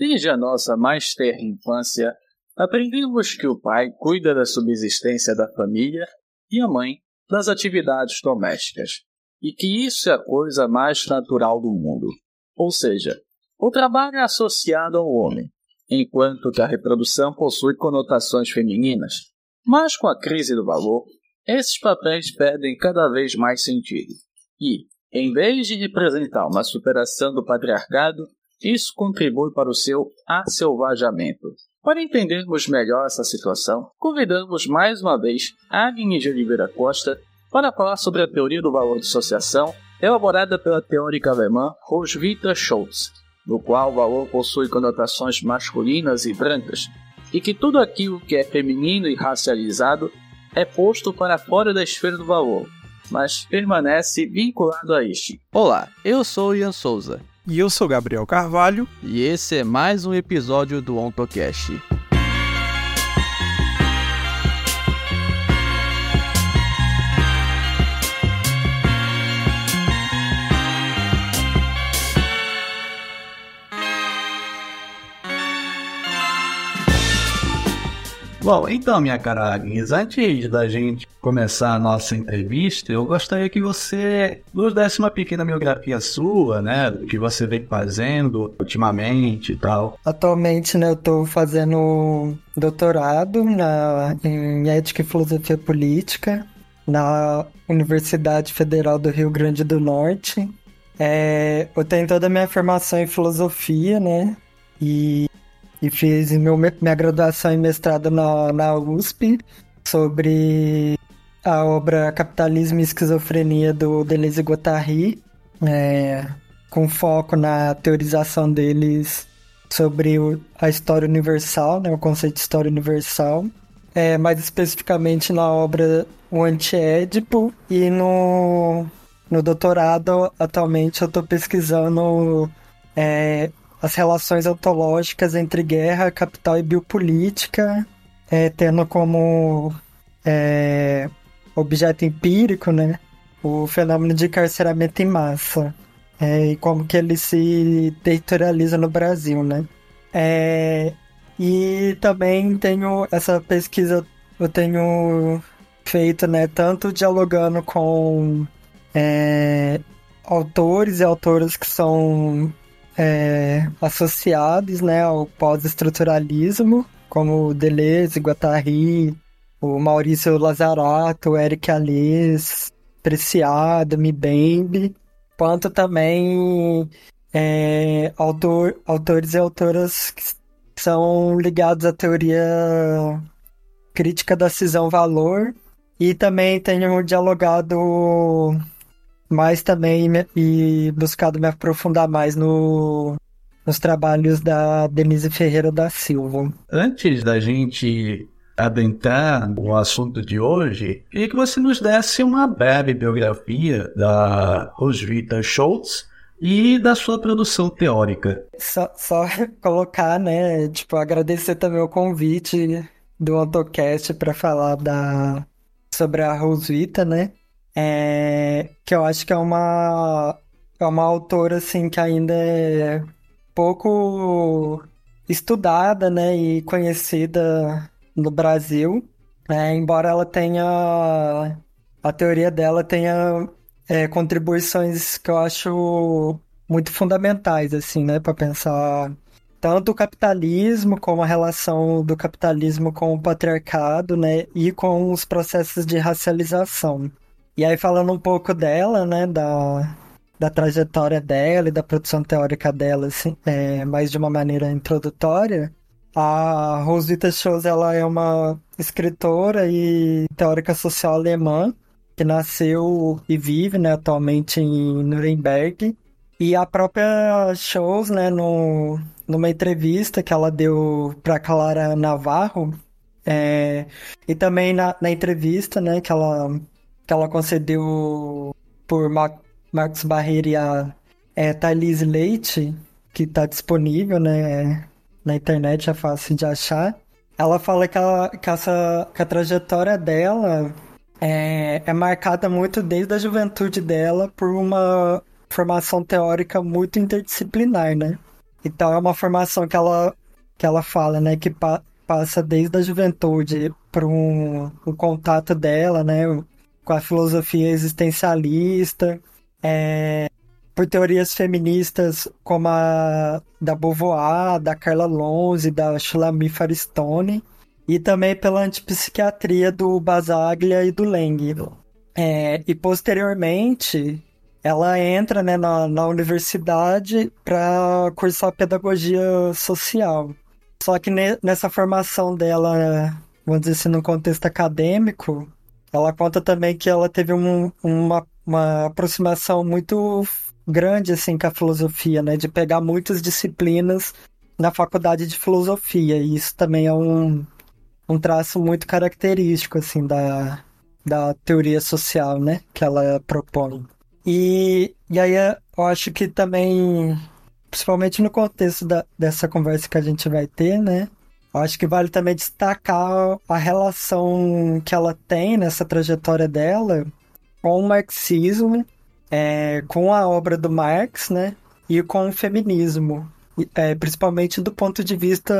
Desde a nossa mais terra infância, aprendemos que o pai cuida da subsistência da família e a mãe das atividades domésticas, e que isso é a coisa mais natural do mundo. Ou seja, o trabalho é associado ao homem, enquanto que a reprodução possui conotações femininas. Mas com a crise do valor, esses papéis perdem cada vez mais sentido. E, em vez de representar uma superação do patriarcado, isso contribui para o seu aselvajamento. Para entendermos melhor essa situação, convidamos mais uma vez Agnes de Oliveira Costa para falar sobre a teoria do valor de associação elaborada pela teórica alemã Roswitha Schultz, no qual o valor possui conotações masculinas e brancas, e que tudo aquilo que é feminino e racializado é posto para fora da esfera do valor, mas permanece vinculado a este. Olá, eu sou Ian Souza. E eu sou Gabriel Carvalho. E esse é mais um episódio do OntoCast. Bom, então, minha cara Agnes, antes da gente começar a nossa entrevista, eu gostaria que você nos desse uma pequena biografia sua, né? Do que você vem fazendo ultimamente e tal. Atualmente, né, eu tô fazendo doutorado na, em Ética e Filosofia Política na Universidade Federal do Rio Grande do Norte. É, eu tenho toda a minha formação em filosofia, né? E e fiz meu, minha graduação e mestrado na, na USP sobre a obra Capitalismo e Esquizofrenia do Deleuze Guattari, é, com foco na teorização deles sobre o, a história universal, né, o conceito de história universal, é, mais especificamente na obra O Antiédipo e no, no doutorado atualmente eu estou pesquisando é, as relações ontológicas entre guerra, capital e biopolítica, é, tendo como é, objeto empírico, né, o fenômeno de encarceramento em massa é, e como que ele se territorializa no Brasil, né. É, e também tenho essa pesquisa, eu tenho feito, né, tanto dialogando com é, autores e autoras que são é, associados né, ao pós-estruturalismo, como Deleuze, Guattari, o Maurício Lazarato, o Eric Alès, Preciado, Mbembe, quanto também é, autor, autores e autoras que são ligados à teoria crítica da cisão-valor e também tenho dialogado mas também me, e buscado me aprofundar mais no, nos trabalhos da Denise Ferreira da Silva. Antes da gente adentrar no assunto de hoje, queria que você nos desse uma breve biografia da Roswitha Schultz e da sua produção teórica. Só, só colocar, né, tipo, agradecer também o convite do AutoCast para falar da sobre a Roswitha, né? É, que eu acho que é uma, é uma autora assim que ainda é pouco estudada, né, e conhecida no Brasil, é, embora ela tenha a teoria dela tenha é, contribuições que eu acho muito fundamentais assim, né, para pensar tanto o capitalismo como a relação do capitalismo com o patriarcado, né, e com os processos de racialização. E aí falando um pouco dela, né, da, da trajetória dela e da produção teórica dela, assim, é, mais de uma maneira introdutória, a Roswitha Scholz, ela é uma escritora e teórica social alemã que nasceu e vive, né, atualmente em Nuremberg. E a própria Scholz, né, no, numa entrevista que ela deu para Clara Navarro, é, e também na, na entrevista, né, que ela que ela concedeu por Mar Marcos Barreira e a é, Thalys Leite, que está disponível né, na internet, é fácil de achar. Ela fala que, ela, que, essa, que a trajetória dela é, é marcada muito desde a juventude dela por uma formação teórica muito interdisciplinar, né? Então é uma formação que ela, que ela fala, né? Que pa, passa desde a juventude para um, um contato dela, né? Com a filosofia existencialista, é, por teorias feministas como a da Beauvoir, da Carla Lonze, da Shulamit Faristone, e também pela antipsiquiatria do Basaglia e do Leng. É, e posteriormente, ela entra né, na, na universidade para cursar pedagogia social. Só que ne, nessa formação dela, vamos dizer assim, no contexto acadêmico, ela conta também que ela teve um, uma, uma aproximação muito grande assim com a filosofia, né? De pegar muitas disciplinas na faculdade de filosofia. E isso também é um, um traço muito característico assim da, da teoria social, né? Que ela propõe. E, e aí eu acho que também, principalmente no contexto da, dessa conversa que a gente vai ter, né? Acho que vale também destacar a relação que ela tem nessa trajetória dela com o marxismo é, com a obra do Marx, né? E com o feminismo, é, principalmente do ponto de vista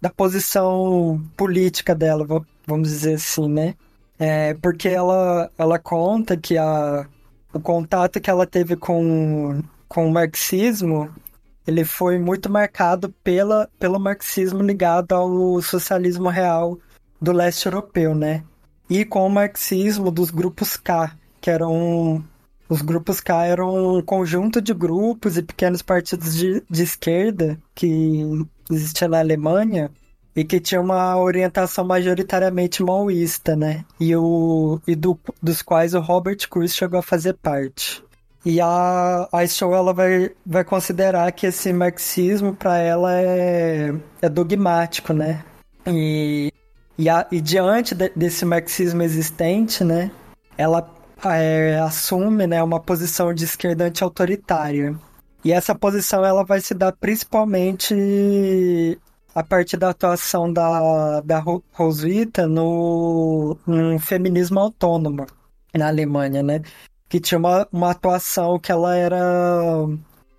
da posição política dela, vamos dizer assim, né? É, porque ela, ela conta que a, o contato que ela teve com, com o marxismo ele foi muito marcado pela, pelo marxismo ligado ao socialismo real do leste europeu, né? E com o marxismo dos grupos K, que eram os grupos K eram um conjunto de grupos e pequenos partidos de, de esquerda que existia na Alemanha e que tinha uma orientação majoritariamente maoísta, né? E, o, e do, dos quais o Robert Cruz chegou a fazer parte. E a, a Show ela vai, vai considerar que esse marxismo para ela é, é dogmático, né? E, e, a, e diante de, desse marxismo existente, né? Ela é, assume né, uma posição de esquerda anti-autoritária. E essa posição ela vai se dar principalmente a partir da atuação da, da Roswitha no, no feminismo autônomo na Alemanha, né? Que tinha uma, uma atuação que ela era,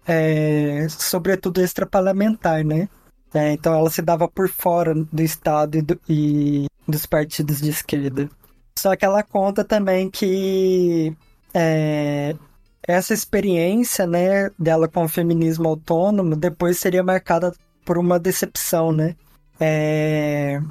é, sobretudo, extraparlamentar, né? É, então ela se dava por fora do Estado e, do, e dos partidos de esquerda. Só que ela conta também que é, essa experiência né, dela com o feminismo autônomo depois seria marcada por uma decepção, né? É,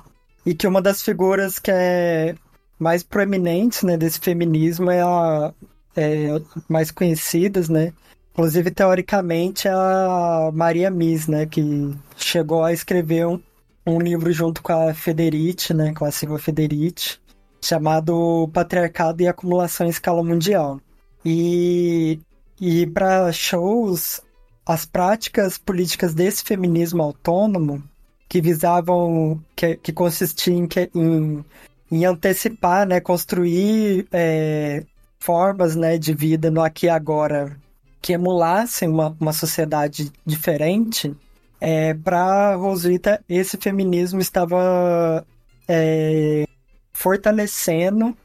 e que uma das figuras que é mais proeminentes né, desse feminismo é a é, mais conhecidas, né? Inclusive, teoricamente, é a Maria Mies, né? Que chegou a escrever um, um livro junto com a Federici, né? Com a Silvia Federici, chamado Patriarcado e Acumulação em Escala Mundial. E, e para shows, as práticas políticas desse feminismo autônomo, que visavam, que, que consistiam em, em, em antecipar, né, construir é, formas né, de vida no aqui e agora que emulassem uma, uma sociedade diferente, é, para Roswitha esse feminismo estava é, fortalecendo,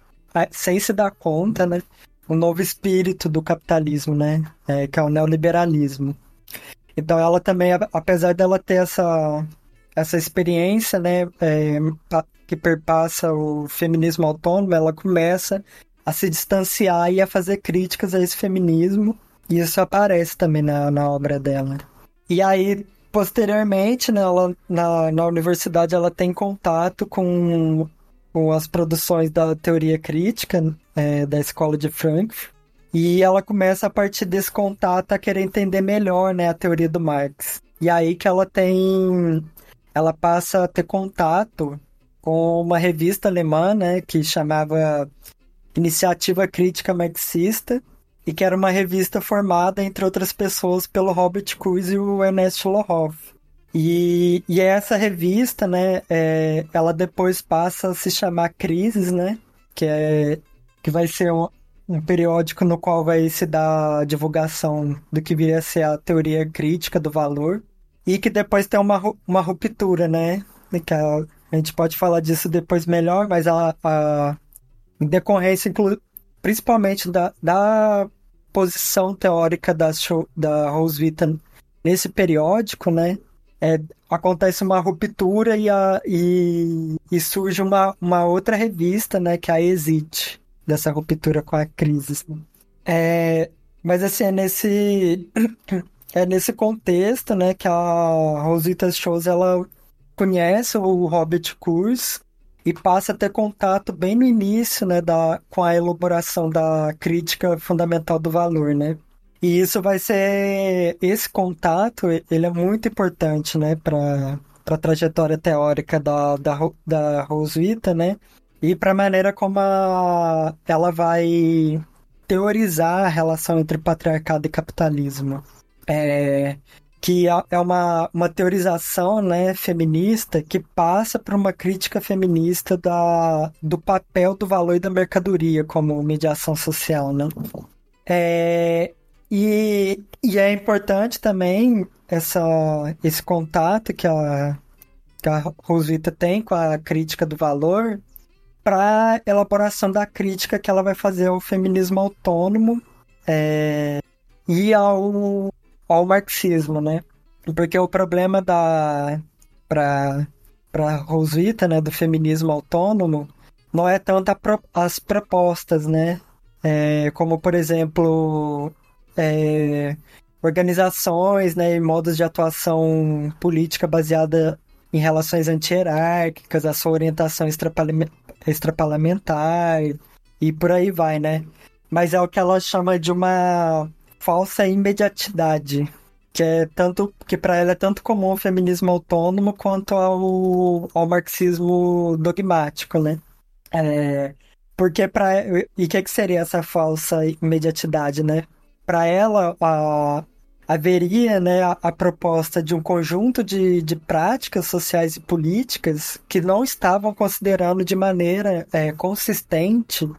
sem se dar conta, né, o novo espírito do capitalismo, né, é, que é o neoliberalismo. Então ela também, apesar dela ter essa, essa experiência, né, é, que perpassa o feminismo autônomo, ela começa a se distanciar e a fazer críticas a esse feminismo, e isso aparece também na, na obra dela. E aí, posteriormente, né, ela, na, na universidade, ela tem contato com com as produções da teoria crítica é, da escola de Frankfurt. E ela começa a partir desse contato a querer entender melhor né, a teoria do Marx. E aí que ela tem. Ela passa a ter contato com uma revista alemã, né, que chamava Iniciativa Crítica Marxista, e que era uma revista formada, entre outras pessoas, pelo Robert Cruz e o Ernest Lohoff. E, e essa revista, né, é, ela depois passa a se chamar Crises, né, que, é, que vai ser um, um periódico no qual vai se dar a divulgação do que viria a ser a teoria crítica do valor, e que depois tem uma, uma ruptura, né, que a, a gente pode falar disso depois melhor, mas a, a em decorrência, principalmente da, da posição teórica da, da Roswitha nesse periódico, né, é, acontece uma ruptura e, a, e, e, surge uma, uma outra revista, né, que é a Exit, dessa ruptura com a crise. É, mas assim, é nesse, é nesse contexto, né, que a Rosita Shows, ela conhece o Robert Kurz e passa a ter contato bem no início, né, da, com a elaboração da crítica fundamental do valor, né? E isso vai ser esse contato, ele é muito importante, né, para a trajetória teórica da, da, da Roswitha, né? E para a maneira como a, ela vai teorizar a relação entre patriarcado e capitalismo. É, que é, é uma, uma teorização né, feminista que passa por uma crítica feminista da, do papel do valor e da mercadoria como mediação social. Né? É, e, e é importante também essa, esse contato que a, que a Rosita tem com a crítica do valor para elaboração da crítica que ela vai fazer ao feminismo autônomo é, e ao, ao marxismo, né? Porque o problema da para para Rosita, né, do feminismo autônomo, não é tanto pro, as propostas, né? É, como por exemplo é, organizações né, e modos de atuação política baseada em relações anti-hierárquicas, a sua orientação extraparlamentar e por aí vai, né? Mas é o que ela chama de uma falsa imediatidade, que é tanto que para ela é tanto comum o feminismo autônomo quanto ao, ao marxismo dogmático, né? É, porque para e o que, que seria essa falsa imediatidade, né? para ela a, haveria né, a, a, proposta de um conjunto de, de práticas sociais e políticas que não estavam considerando de maneira é, consistente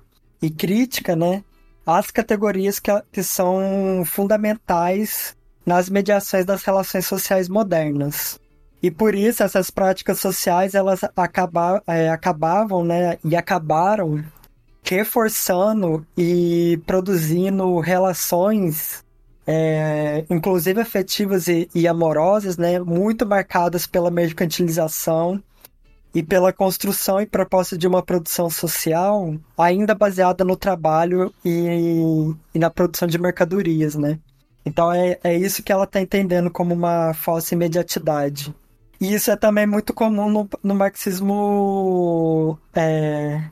e crítica né, as categorias que, que são fundamentais nas mediações das relações sociais modernas. E por isso essas práticas sociais elas acaba, é, acabavam né, e acabaram reforçando e produzindo relações, é, inclusive afetivas e, e, amorosas, né, muito marcadas pela mercantilização e pela construção e proposta de uma produção social ainda baseada no trabalho e, e na produção de mercadorias, né? Então é, é isso que ela está entendendo como uma falsa imediatidade. E isso é também muito comum no, no marxismo é,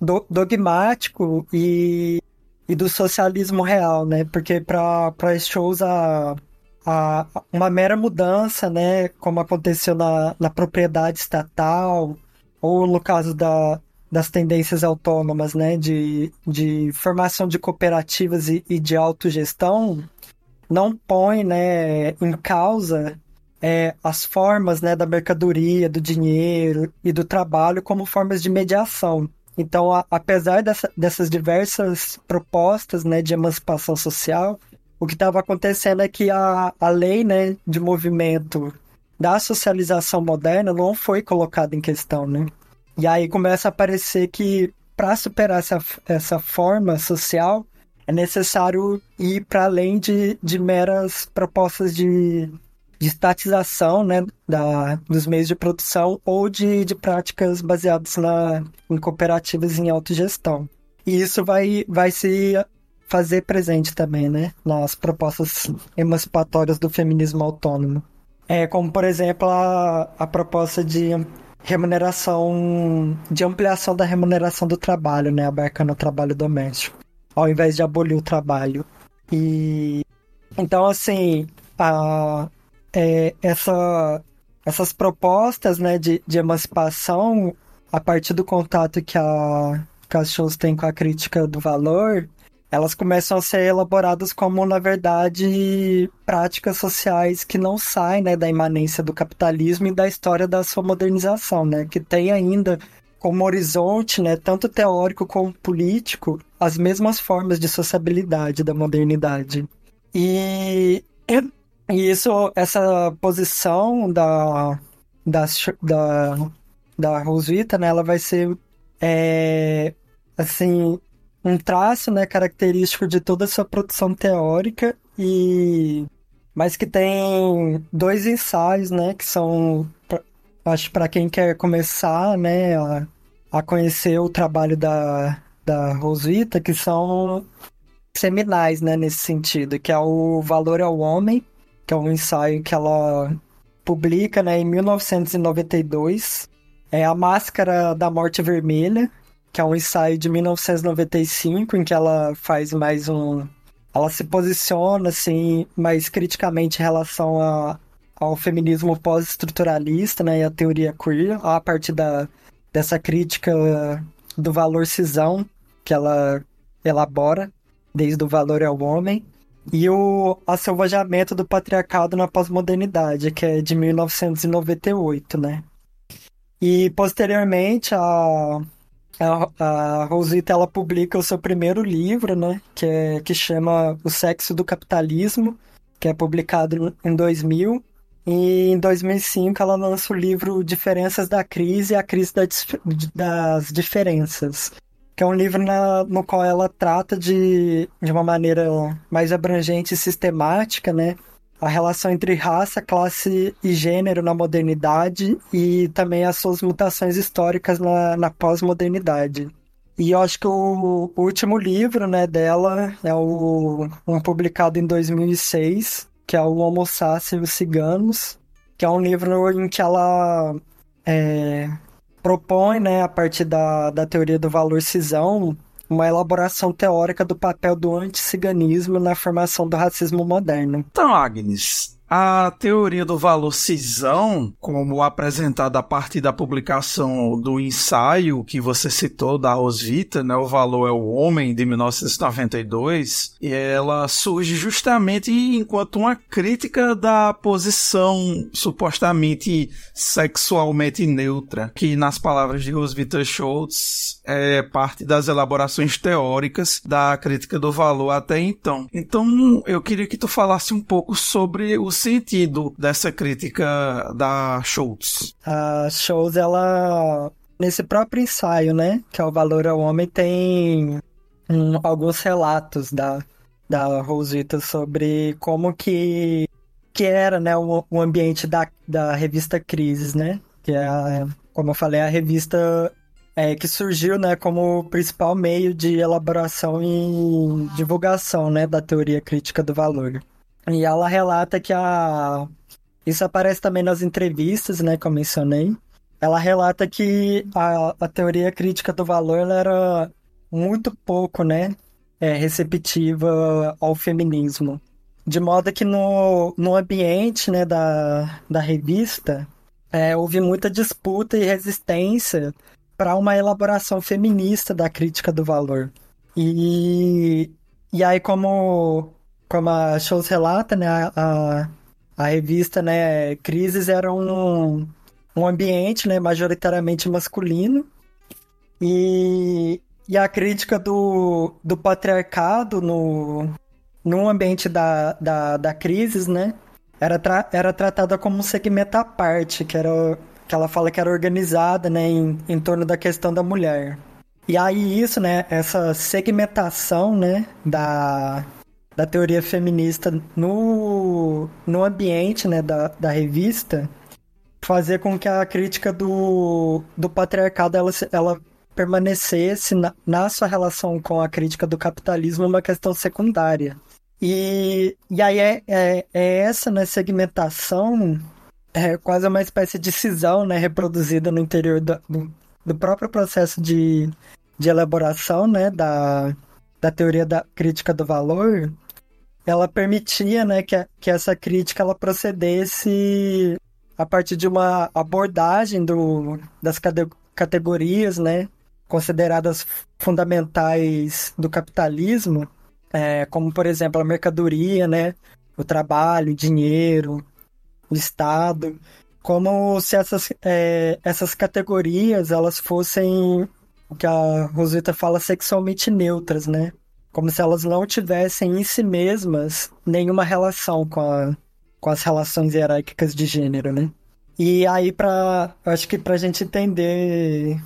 do, dogmático e, e do socialismo real, né? Porque para shows a, a, uma mera mudança, né? Como aconteceu na, na propriedade estatal, ou no caso da, das tendências autônomas, né? De, de formação de cooperativas e, e de autogestão, não põe né, em causa é, as formas né, da mercadoria, do dinheiro e do trabalho como formas de mediação. Então, a, apesar dessa, dessas diversas propostas né, de emancipação social, o que estava acontecendo é que a, a lei né, de movimento da socialização moderna não foi colocada em questão, né? E aí começa a aparecer que para superar essa, essa forma social é necessário ir para além de, de meras propostas de de estatização né, da, dos meios de produção ou de, de práticas baseadas na, em cooperativas em autogestão. E isso vai, vai se fazer presente também né, nas propostas emancipatórias do feminismo autônomo. É, como, por exemplo, a, a proposta de remuneração, de ampliação da remuneração do trabalho, né, abarcando o trabalho doméstico, ao invés de abolir o trabalho. E então, assim, a, é, essa, essas propostas né, de, de emancipação, a partir do contato que a, que têm com a crítica do valor, elas começam a ser elaboradas como, na verdade, práticas sociais que não saem né, da imanência do capitalismo e da história da sua modernização, né, que tem ainda como horizonte, né, tanto teórico como político, as mesmas formas de sociabilidade da modernidade. E e isso, essa posição da, da, da, da Roswitha, né, ela vai ser, é, assim, um traço, né, característico de toda a sua produção teórica e mas que tem dois ensaios, né, que são, acho para quem quer começar, né, a, a conhecer o trabalho da, da Rosita, que são seminais, né, nesse sentido, que é o Valor ao Homem, que é um ensaio que ela publica, né, em 1992, é A Máscara da Morte Vermelha, que é um ensaio de 1995, em que ela faz mais um... Ela se posiciona, assim, mais criticamente em relação a, ao feminismo pós-estruturalista, né, e a teoria queer, a partir da, dessa crítica do valor cisão que ela elabora, desde o valor ao homem, e o Asselvajamento do Patriarcado na Pós-Modernidade, que é de 1998, né? E posteriormente a, a, Rosita ela publica o seu primeiro livro, né? Que, é, que chama O Sexo do Capitalismo, que é publicado em 2000. E em 2005 ela lança o livro Diferenças da Crise e a Crise das Diferenças, que é um livro na, no qual ela trata de, de uma maneira mais abrangente e sistemática, né? A relação entre raça, classe e gênero na modernidade e também as suas mutações históricas na, na pós-modernidade. E eu acho que o, o, último livro né, dela é o, um publicado em 2006, que é o Homo e os Ciganos, que é um livro em que ela é, propõe, né, a partir da, da teoria do valor cisão, uma elaboração teórica do papel do anticiganismo na formação do racismo moderno. Então, Agnes, a teoria do valor cisão, como apresentada a partir da publicação do ensaio que você citou da Rosvita, né, O Valor é o Homem, de 1992, e ela surge justamente enquanto uma crítica da posição supostamente sexualmente neutra, que nas palavras de Rosvita Schultz é parte das elaborações teóricas da crítica do valor até então. Então, eu queria que tu falasse um pouco sobre os sentido dessa crítica da Schultz? A Schultz, ela nesse próprio ensaio, né, que é o Valor ao Homem, tem um, alguns relatos da, da Rosita sobre como que, que era, né, o, o ambiente da, da revista Crises, né, que é, como eu falei, a revista é, que surgiu, né, como principal meio de elaboração e divulgação, né, da teoria crítica do valor. E ela relata que a. Isso aparece também nas entrevistas, né, que eu mencionei. Ela relata que a, a teoria crítica do valor era muito pouco, né, é, receptiva ao feminismo. De modo que no, no ambiente né, da, da revista é, houve muita disputa e resistência para uma elaboração feminista da crítica do valor. E, e aí, como como a Shows relata, né, a, a revista, né, Crises era um, um ambiente, né, majoritariamente masculino e, e a crítica do, do patriarcado no, no ambiente da, da, da Crises, né, era, tra era tratada como um segmento à parte, que era que ela fala que era organizada, né, em, em torno da questão da mulher. E aí isso, né, essa segmentação, né, da, da teoria feminista no, no ambiente né, da, da revista fazer com que a crítica do, do patriarcado ela, ela permanecesse na, na sua relação com a crítica do capitalismo uma questão secundária. E, e aí é, é, é essa né, segmentação, é quase uma espécie de cisão né, reproduzida no interior do, do, do próprio processo de, de elaboração né, da, da teoria da crítica do valor, ela permitia né, que, que essa crítica ela procedesse a partir de uma abordagem do, das categorias né, consideradas fundamentais do capitalismo, é, como, por exemplo, a mercadoria, né, o trabalho, o dinheiro, o Estado, como se essas, é, essas categorias elas fossem o que a Rosita fala sexualmente neutras, né? Como se elas não tivessem em si mesmas nenhuma relação com, a, com as relações hierárquicas de gênero, né? E aí, pra, acho que para a gente entender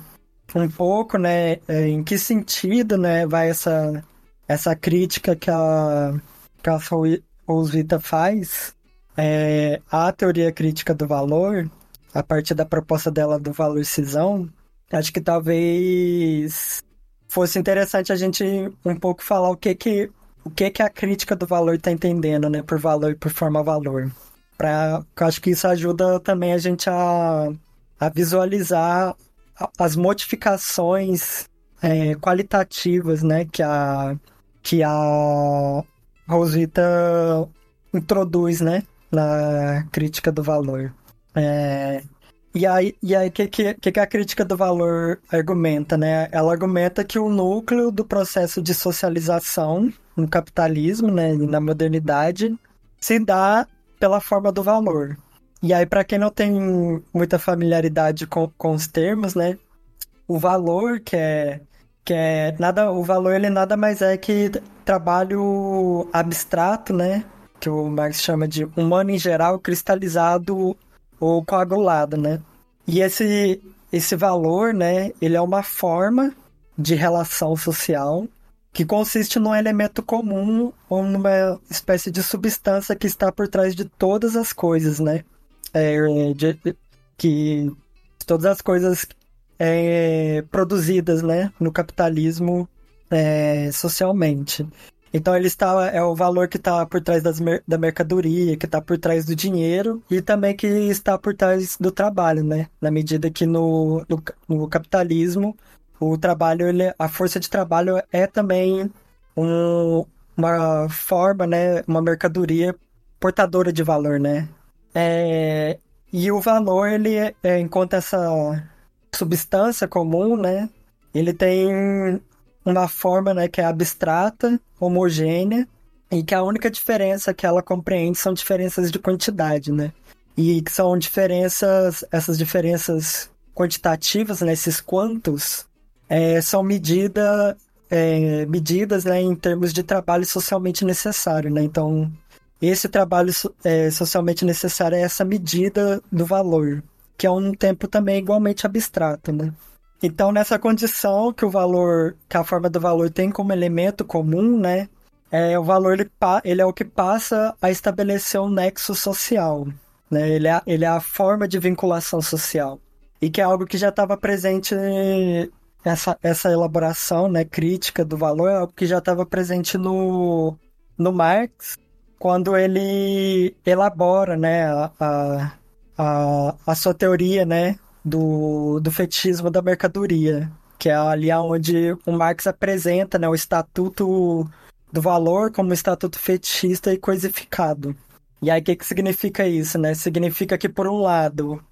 um pouco, né, é, em que sentido, né, vai essa, essa crítica que a, que a Rosita faz, é, a teoria crítica do valor, a partir da proposta dela do valor cisão, acho que talvez fosse interessante a gente um pouco falar o que que o que que a crítica do valor está entendendo, né, por valor e por forma valor. Para, acho que isso ajuda também a gente a, a visualizar as modificações é, qualitativas, né, que a que a Rosita introduz, né, na crítica do valor. É, e aí, e aí que, que, que a crítica do valor argumenta, né? Ela argumenta que o núcleo do processo de socialização no capitalismo, né, na modernidade, se dá pela forma do valor. E aí, para quem não tem muita familiaridade com, com os termos, né, o valor que é que é nada, o valor ele nada mais é que trabalho abstrato, né, que o Marx chama de humano em geral cristalizado ou coagulado, né? E esse, esse valor, né, ele é uma forma de relação social que consiste num elemento comum ou numa espécie de substância que está por trás de todas as coisas, né? É, de, que todas as coisas é, produzidas, né, no capitalismo é, socialmente. Então ele está é o valor que está por trás das, da mercadoria, que está por trás do dinheiro e também que está por trás do trabalho, né? Na medida que no, no, no capitalismo o trabalho, ele, a força de trabalho é também um, uma forma, né? Uma mercadoria portadora de valor, né? É, e o valor, ele, é, enquanto essa substância comum, né? Ele tem uma forma né, que é abstrata, homogênea, e que a única diferença que ela compreende são diferenças de quantidade, né? E que são diferenças, essas diferenças quantitativas, né, esses quantos, é, são medida, é, medidas né, em termos de trabalho socialmente necessário, né? Então, esse trabalho é, socialmente necessário é essa medida do valor, que é um tempo também igualmente abstrato, né? Então, nessa condição que o valor, que a forma do valor tem como elemento comum, né? É, o valor ele, ele é o que passa a estabelecer um nexo social, né? Ele é, ele é a forma de vinculação social e que é algo que já estava presente essa, essa elaboração, né, crítica do valor é algo que já estava presente no, no Marx quando ele elabora, né, a, a, a sua teoria, né, do, do fetismo da mercadoria, que é ali onde o Marx apresenta né, o estatuto do valor como estatuto fetichista e coisificado. E aí, o que, que significa isso? Né? Significa que, por um lado,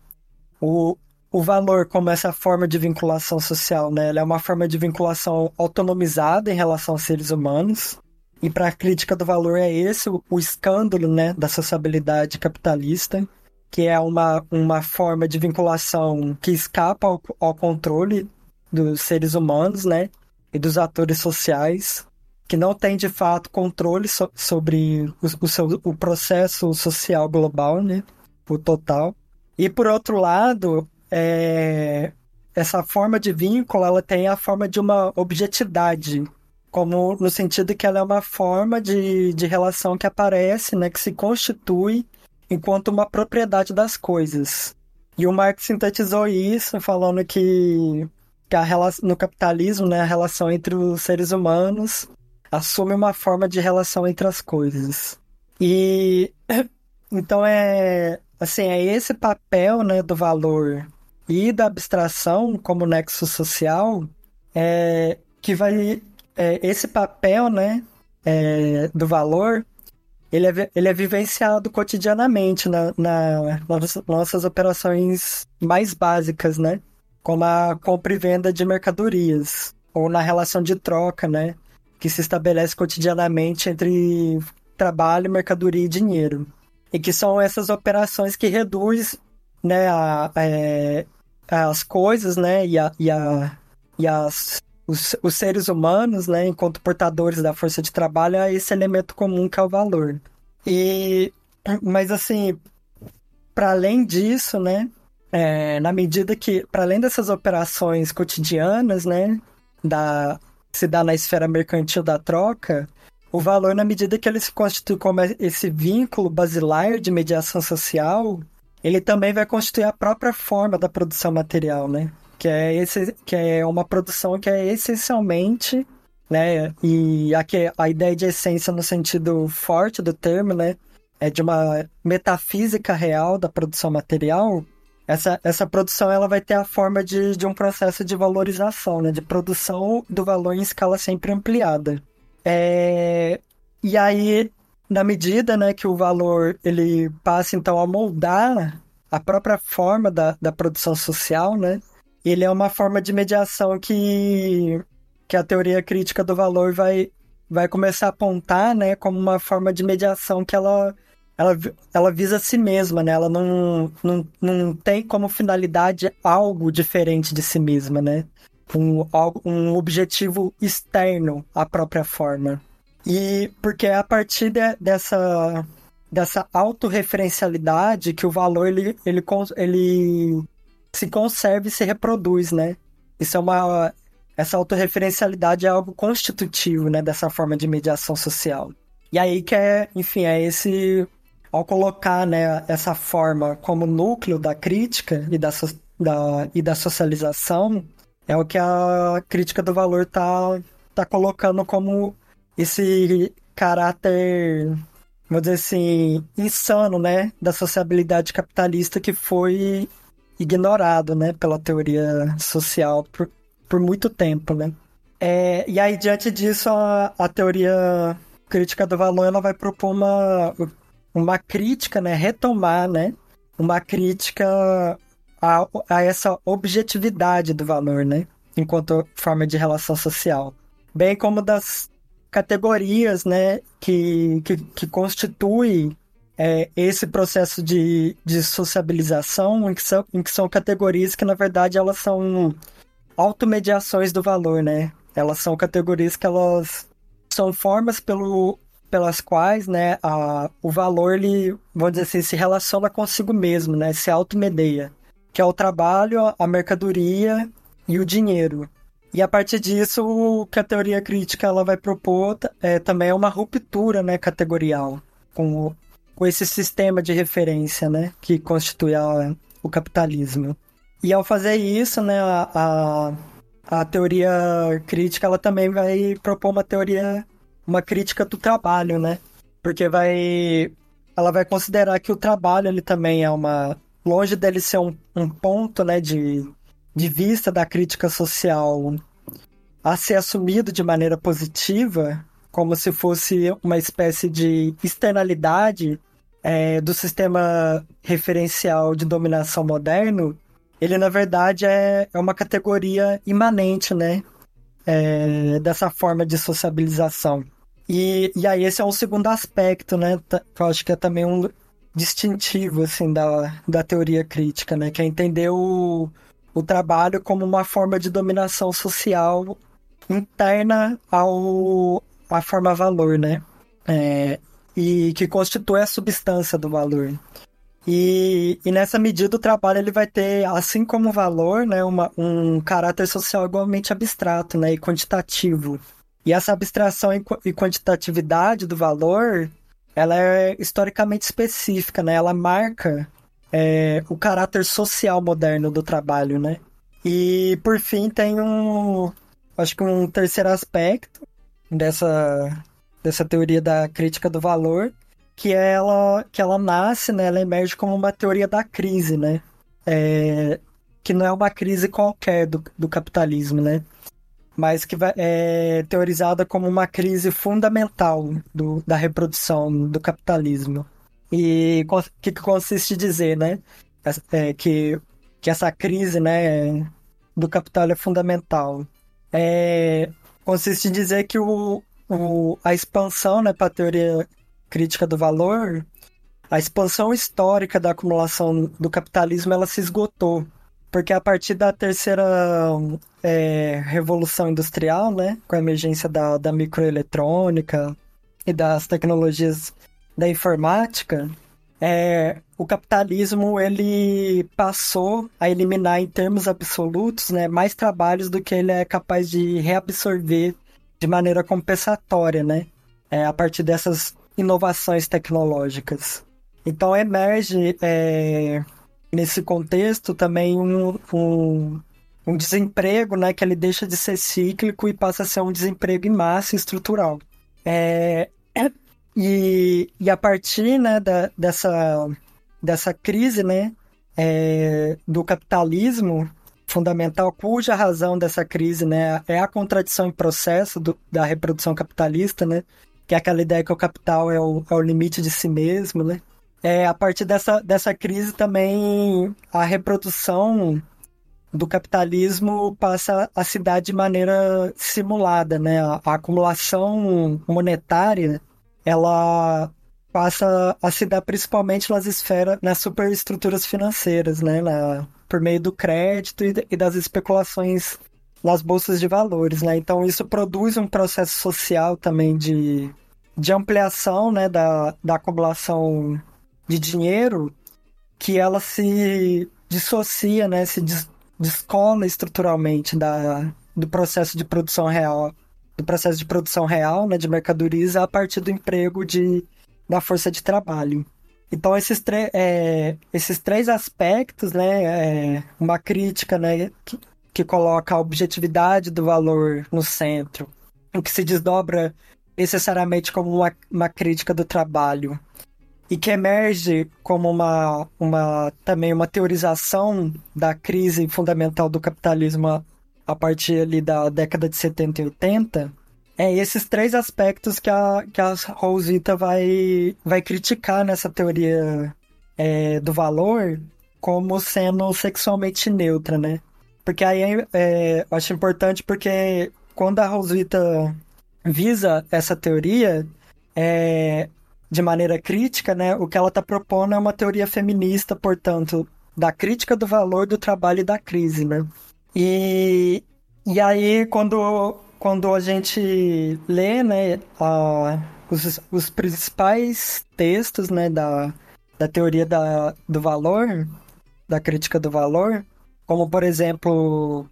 o, o valor como essa forma de vinculação social, né? Ela é uma forma de vinculação autonomizada em relação aos seres humanos. E para a crítica do valor é esse o, o escândalo né, da sociabilidade capitalista que é uma, uma forma de vinculação que escapa ao, ao controle dos seres humanos, né? E dos atores sociais, que não tem de fato controle so, sobre o, o, seu, o processo social global, né? O total. E por outro lado, é, essa forma de vínculo ela tem a forma de uma objetividade, como no sentido que ela é uma forma de, de relação que aparece, né? Que se constitui enquanto uma propriedade das coisas. E o Marx sintetizou isso falando que, que a relação, no capitalismo, né, a relação entre os seres humanos assume uma forma de relação entre as coisas. E então é assim, é esse papel, né, do valor e da abstração como nexo social é que vai é, esse papel, né, é, do valor ele é, ele é vivenciado cotidianamente na, na, nas nossas operações mais básicas, né? Como a compra e venda de mercadorias, ou na relação de troca, né? Que se estabelece cotidianamente entre trabalho, mercadoria e dinheiro. E que são essas operações que reduzem né, a, a, é, as coisas, né? E, a, e, a, e as os, os seres humanos, né, enquanto portadores da força de trabalho, é esse elemento comum que é o valor. E, mas assim, para além disso, né, é, na medida que, para além dessas operações cotidianas, né, da se dá na esfera mercantil da troca, o valor, na medida que ele se constitui como esse vínculo basilar de mediação social, ele também vai constituir a própria forma da produção material, né? Que é, esse, que é uma produção que é essencialmente, né? E aqui a ideia de essência no sentido forte do termo, né? É de uma metafísica real da produção material. Essa, essa produção ela vai ter a forma de, de um processo de valorização, né? De produção do valor em escala sempre ampliada. É, e aí, na medida né, que o valor ele passa então a moldar a própria forma da, da produção social, né? Ele é uma forma de mediação que, que a teoria crítica do valor vai, vai começar a apontar, né, como uma forma de mediação que ela, ela, ela visa a si mesma, né? Ela não, não, não tem como finalidade algo diferente de si mesma, né? um, um objetivo externo à própria forma. E porque é a partir de, dessa, dessa autorreferencialidade que o valor ele, ele, ele se conserva e se reproduz, né? Isso é uma. Essa autorreferencialidade é algo constitutivo, né, dessa forma de mediação social. E aí que é, enfim, é esse. Ao colocar né, essa forma como núcleo da crítica e da, da, e da socialização, é o que a crítica do valor tá, tá colocando como esse caráter, vou dizer assim, insano, né, da sociabilidade capitalista que foi ignorado, né, pela teoria social por, por muito tempo, né. É, e aí, diante disso, a, a teoria crítica do valor, ela vai propor uma, uma crítica, né, retomar, né, uma crítica a, a essa objetividade do valor, né? Enquanto forma de relação social. Bem como das categorias, né, que, que, que constitui é, esse processo de, de sociabilização, em que, são, em que são categorias que, na verdade, elas são automediações do valor, né? Elas são categorias que elas são formas pelo, pelas quais, né, a, o valor, ele, vamos dizer assim, se relaciona consigo mesmo, né? Se automedeia que é o trabalho, a mercadoria e o dinheiro. E a partir disso, o que a teoria crítica ela vai propor é, também é uma ruptura né, categorial com, com esse sistema de referência né, que constitui a, o capitalismo. E ao fazer isso, né, a, a, a teoria crítica ela também vai propor uma teoria, uma crítica do trabalho, né? Porque vai, ela vai considerar que o trabalho ele também é uma longe dele ser um, um ponto né, de, de vista da crítica social a ser assumido de maneira positiva, como se fosse uma espécie de externalidade é, do sistema referencial de dominação moderno, ele na verdade é, é uma categoria imanente, né? É, dessa forma de sociabilização. E, e aí esse é um segundo aspecto, né? Que eu acho que é também um, distintivo assim da, da teoria crítica, né? Que é entender o, o trabalho como uma forma de dominação social interna ao à forma valor, né? É, e que constitui a substância do valor. E, e nessa medida o trabalho ele vai ter, assim como o valor, né, uma, um caráter social igualmente abstrato né, e quantitativo. E essa abstração e quantitatividade do valor ela é historicamente específica, né? Ela marca é, o caráter social moderno do trabalho, né? E por fim tem um, acho que um terceiro aspecto dessa dessa teoria da crítica do valor, que ela que ela nasce, né? Ela emerge como uma teoria da crise, né? É, que não é uma crise qualquer do, do capitalismo, né? mas que é teorizada como uma crise fundamental do, da reprodução do capitalismo. E o que, que consiste em dizer, né? É, que, que essa crise né, do capital é fundamental. É, consiste em dizer que o, o, a expansão, né, para a teoria crítica do valor, a expansão histórica da acumulação do capitalismo ela se esgotou. Porque a partir da terceira é, revolução industrial, né, com a emergência da, da microeletrônica e das tecnologias da informática, é, o capitalismo ele passou a eliminar em termos absolutos né, mais trabalhos do que ele é capaz de reabsorver de maneira compensatória, né? é, a partir dessas inovações tecnológicas. Então emerge é, nesse contexto também um, um, um, desemprego né, que ele deixa de ser cíclico e passa a ser um desemprego em massa estrutural. É, e, e a partir né, da, dessa, dessa crise né, é, do capitalismo fundamental, cuja razão dessa crise né, é a contradição em processo do, da reprodução capitalista, né, que é aquela ideia que o capital é o, é o limite de si mesmo. Né. É, a partir dessa, dessa crise também a reprodução do capitalismo passa a se dar de maneira simulada, né? A, acumulação monetária ela passa a se dar principalmente nas esferas, nas superestruturas financeiras, né? Na, por meio do crédito e, das especulações nas bolsas de valores, né? Então isso produz um processo social também de, de ampliação, né? Da, da acumulação de dinheiro que ela se dissocia, né? Se des, descola estruturalmente da, do processo de produção real do processo de produção real, né, de mercadorias, a partir do emprego de, da força de trabalho. Então, esses, é, esses três aspectos, né, é uma crítica né, que, que coloca a objetividade do valor no centro, o que se desdobra necessariamente como uma, uma crítica do trabalho, e que emerge como uma, uma também uma teorização da crise fundamental do capitalismo a partir ali da década de 70 e 80, é esses três aspectos que a, que a Rosita vai, vai criticar nessa teoria é, do valor como sendo sexualmente neutra, né? Porque aí é, eu acho importante porque quando a Rosita visa essa teoria, é, de maneira crítica, né, o que ela está propondo é uma teoria feminista, portanto, da crítica do valor do trabalho e da crise, né? E, e aí, quando, quando a gente lê né, a, os, os principais textos né, da, da teoria da, do valor, da crítica do valor, como, por exemplo,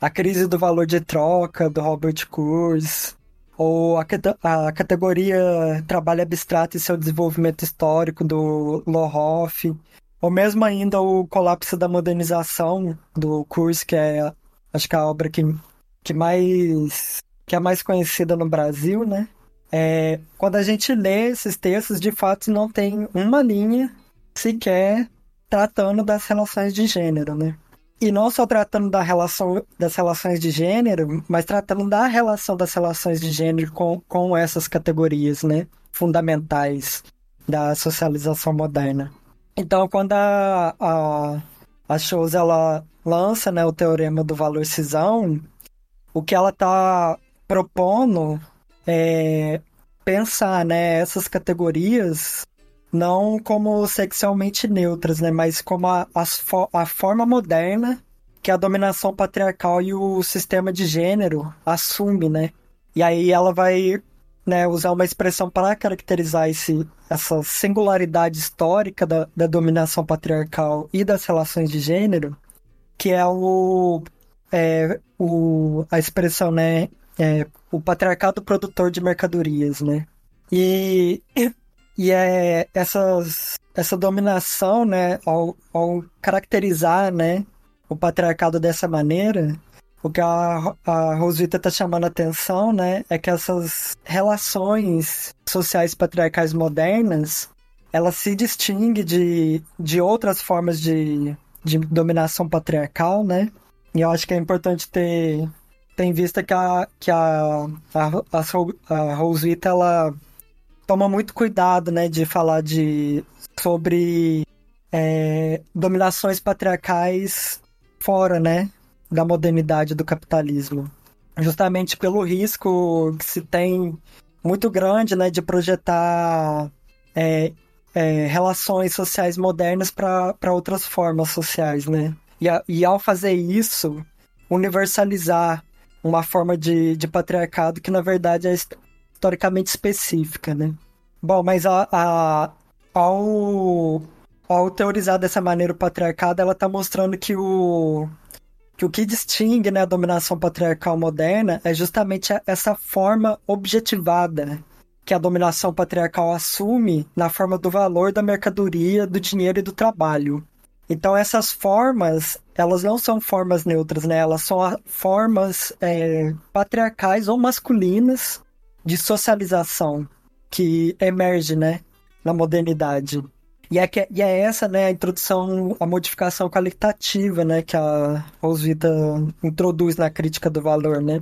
A Crise do Valor de Troca, do Robert Kurz, ou a, a categoria Trabalho Abstrato e Seu Desenvolvimento Histórico, do Lohoff, ou mesmo ainda o Colapso da Modernização, do Kurz, que é acho que a obra que, que mais que é mais conhecida no Brasil, né? É, quando a gente lê esses textos, de fato não tem uma linha sequer tratando das relações de gênero, né? E não só tratando da relação das relações de gênero, mas tratando da relação das relações de gênero com, com essas categorias, né? Fundamentais da socialização moderna. Então, quando a, a, a Shows, ela lança né, o teorema do valor cisão, o que ela está propondo é pensar né, essas categorias não como sexualmente neutras, né, mas como a, a, a forma moderna que a dominação patriarcal e o sistema de gênero assume, né? E aí ela vai né, usar uma expressão para caracterizar esse, essa singularidade histórica da, da dominação patriarcal e das relações de gênero, que é o, é, o a expressão, né, é, o patriarcado produtor de mercadorias, né? E, e é essas, essa dominação, né, ao, ao caracterizar, né, o patriarcado dessa maneira, o que a, a Rosita está chamando a atenção, né, é que essas relações sociais patriarcais modernas, ela se distingue de, de outras formas de, de dominação patriarcal, né? E eu acho que é importante ter, ter em vista que a, que a, a, a Rosita, ela toma muito cuidado, né, de falar de, sobre é, dominações patriarcais fora, né, da modernidade do capitalismo. Justamente pelo risco que se tem muito grande, né, de projetar é, é, relações sociais modernas para outras formas sociais, né? E, a, e ao fazer isso, universalizar uma forma de, de patriarcado que na verdade é historicamente específica, né? Bom, mas a, a, ao, ao teorizar dessa maneira o patriarcado, ela está mostrando que o, que o que distingue né, a dominação patriarcal moderna é justamente essa forma objetivada que a dominação patriarcal assume na forma do valor da mercadoria, do dinheiro e do trabalho. Então essas formas, elas não são formas neutras, né? Elas são formas é, patriarcais ou masculinas de socialização que emerge, né, na modernidade. E é, que, e é essa, né, a introdução, a modificação qualitativa, né, que a Roswitha introduz na crítica do valor, né?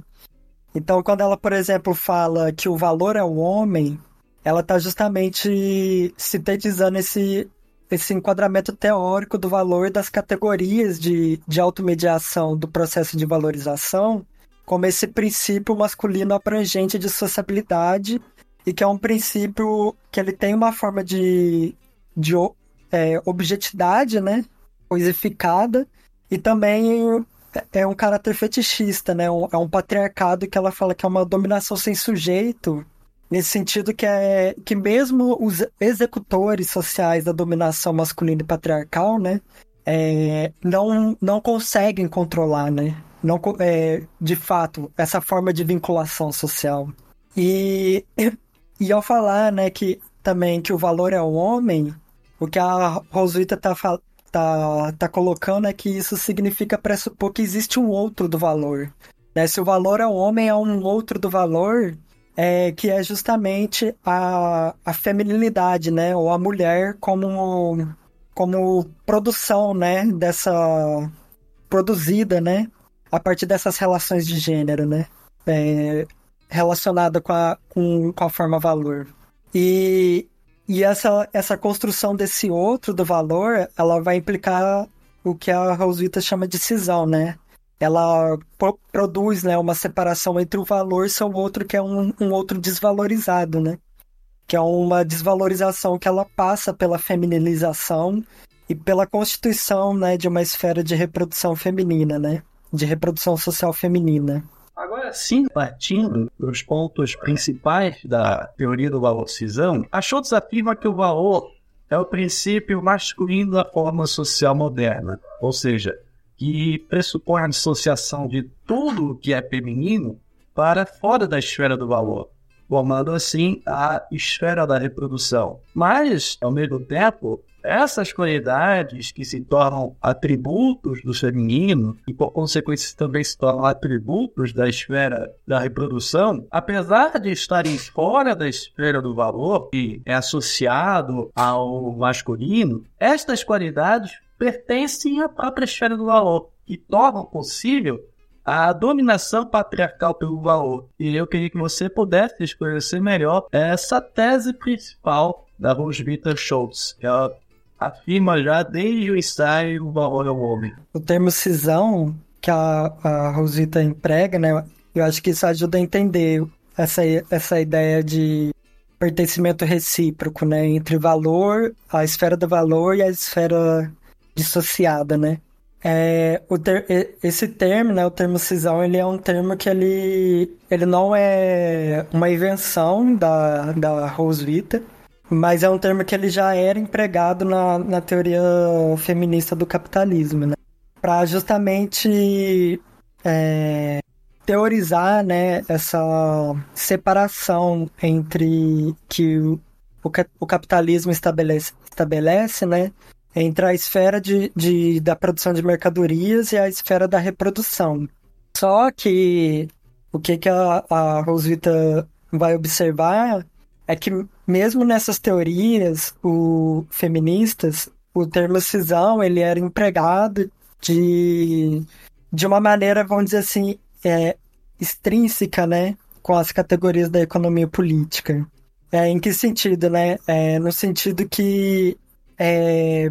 Então, quando ela, por exemplo, fala que o valor é o homem, ela está justamente sintetizando esse, esse enquadramento teórico do valor das categorias de, de automediação do processo de valorização como esse princípio masculino abrangente de sociabilidade e que é um princípio que ele tem uma forma de, de é, objetividade, né, coisificada, e também é um caráter fetichista, né, é um patriarcado que ela fala que é uma dominação sem sujeito, Nesse sentido que é que mesmo os executores sociais da dominação masculina e patriarcal, né, é, não, não conseguem controlar, né, não, é, de fato, essa forma de vinculação social. E, e ao falar, né, que também que o valor é o homem, o que a Roswitha tá, tá, tá colocando é que isso significa pressupor que existe um outro do valor. Né? Se o valor é o homem, é um outro do valor, é, que é justamente a, a feminilidade, né? Ou a mulher como, como produção, né? Dessa... produzida, né? A partir dessas relações de gênero, né? É, relacionada com a, com, com a forma valor. E, e essa, essa construção desse outro do valor, ela vai implicar o que a Roswitha chama de cisão, né? ela pro produz né, uma separação entre o valor e o outro, que é um, um outro desvalorizado, né? Que é uma desvalorização que ela passa pela feminilização e pela constituição né, de uma esfera de reprodução feminina, né? De reprodução social feminina. Agora sim, partindo dos pontos principais da teoria do valor cisão, a Schultz afirma que o valor é o princípio masculino da forma social moderna, ou seja, que pressupõe a dissociação de tudo que é feminino para fora da esfera do valor, formando assim a esfera da reprodução. Mas, ao mesmo tempo, essas qualidades que se tornam atributos do feminino e por consequência também se tornam atributos da esfera da reprodução, apesar de estarem fora da esfera do valor que é associado ao masculino, estas qualidades pertencem à própria esfera do valor e tornam possível a dominação patriarcal pelo valor. E eu queria que você pudesse esclarecer melhor essa tese principal da Roswitha Schultz, ela afirma já desde o ensaio o valor ao homem. O termo cisão que a, a Roswitha emprega, né, eu acho que isso ajuda a entender essa, essa ideia de pertencimento recíproco, né, entre valor, a esfera do valor e a esfera dissociada, né? É, ter, esse termo, né, o termo cisão, ele é um termo que ele, ele não é uma invenção da, da Roswitha, mas é um termo que ele já era empregado na, na teoria feminista do capitalismo, né? Para justamente é, teorizar, né, essa separação entre que o, o capitalismo estabelece, estabelece, né, entre a esfera de, de, da produção de mercadorias e a esfera da reprodução. Só que o que, que a, a Roswitha vai observar é que mesmo nessas teorias o, feministas, o termo cisão ele era empregado de, de uma maneira, vamos dizer assim, é, extrínseca, né, com as categorias da economia política. É, em que sentido, né? É, no sentido que é,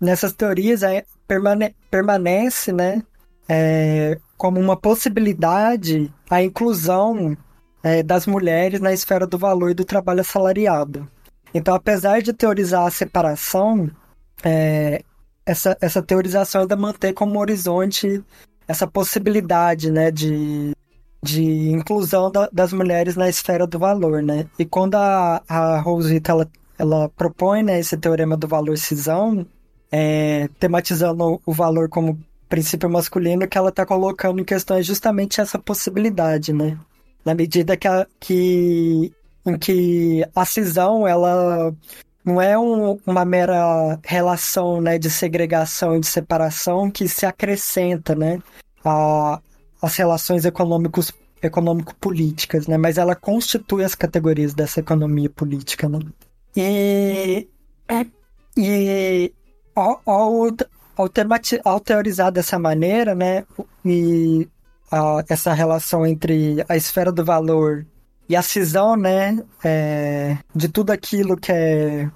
nessas teorias é, permane permanece, né, é, como uma possibilidade a inclusão é, das mulheres na esfera do valor e do trabalho assalariado. Então, apesar de teorizar a separação, é, essa, essa teorização ainda mantém como horizonte essa possibilidade, né, de, de inclusão da, das mulheres na esfera do valor, né? E quando a, a Rosita ela, ela propõe né, esse teorema do valor cisão, é, tematizando o valor como princípio masculino, que ela está colocando em questão é justamente essa possibilidade, né? Na medida que, a, que em que a cisão ela não é um, uma mera relação né, de segregação e de separação que se acrescenta né, a, as relações econômicos econômico-políticas, né? Mas ela constitui as categorias dessa economia política, né? E, e ao, ao, ao, ao teorizar dessa maneira, né? E essa relação entre a esfera do valor e a cisão, né? É, de tudo aquilo que é,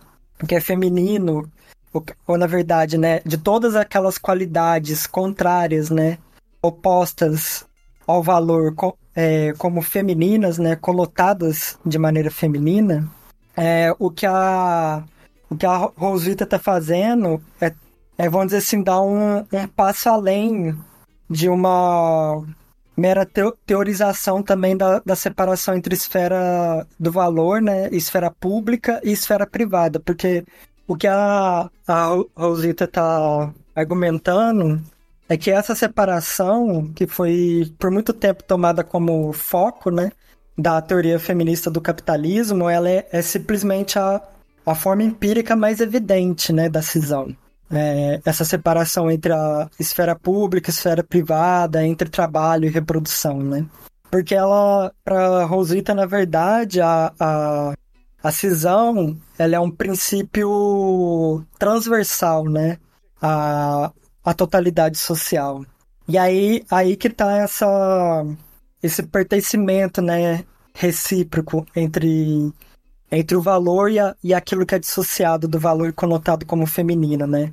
que é feminino, ou, ou na verdade, né? De todas aquelas qualidades contrárias, né? Opostas ao valor é, como femininas, né, conotadas de maneira feminina, é, o que a o que a Rosita está fazendo é, é, vamos dizer assim, dar um, um passo além de uma mera teorização também da, da separação entre esfera do valor, né, esfera pública e esfera privada, porque o que a, a Rosita está argumentando é que essa separação, que foi por muito tempo tomada como foco, né, da teoria feminista do capitalismo, ela é, é simplesmente a, a forma empírica mais evidente, né, da cisão. É, essa separação entre a esfera pública e esfera privada, entre trabalho e reprodução, né? Porque ela, para Rosita, na verdade, a, a, a cisão, ela é um princípio transversal, né? A, a totalidade social. E aí, aí que tá essa, esse pertencimento, né, recíproco entre, entre o valor e, a, e aquilo que é dissociado do valor conotado como feminino, né?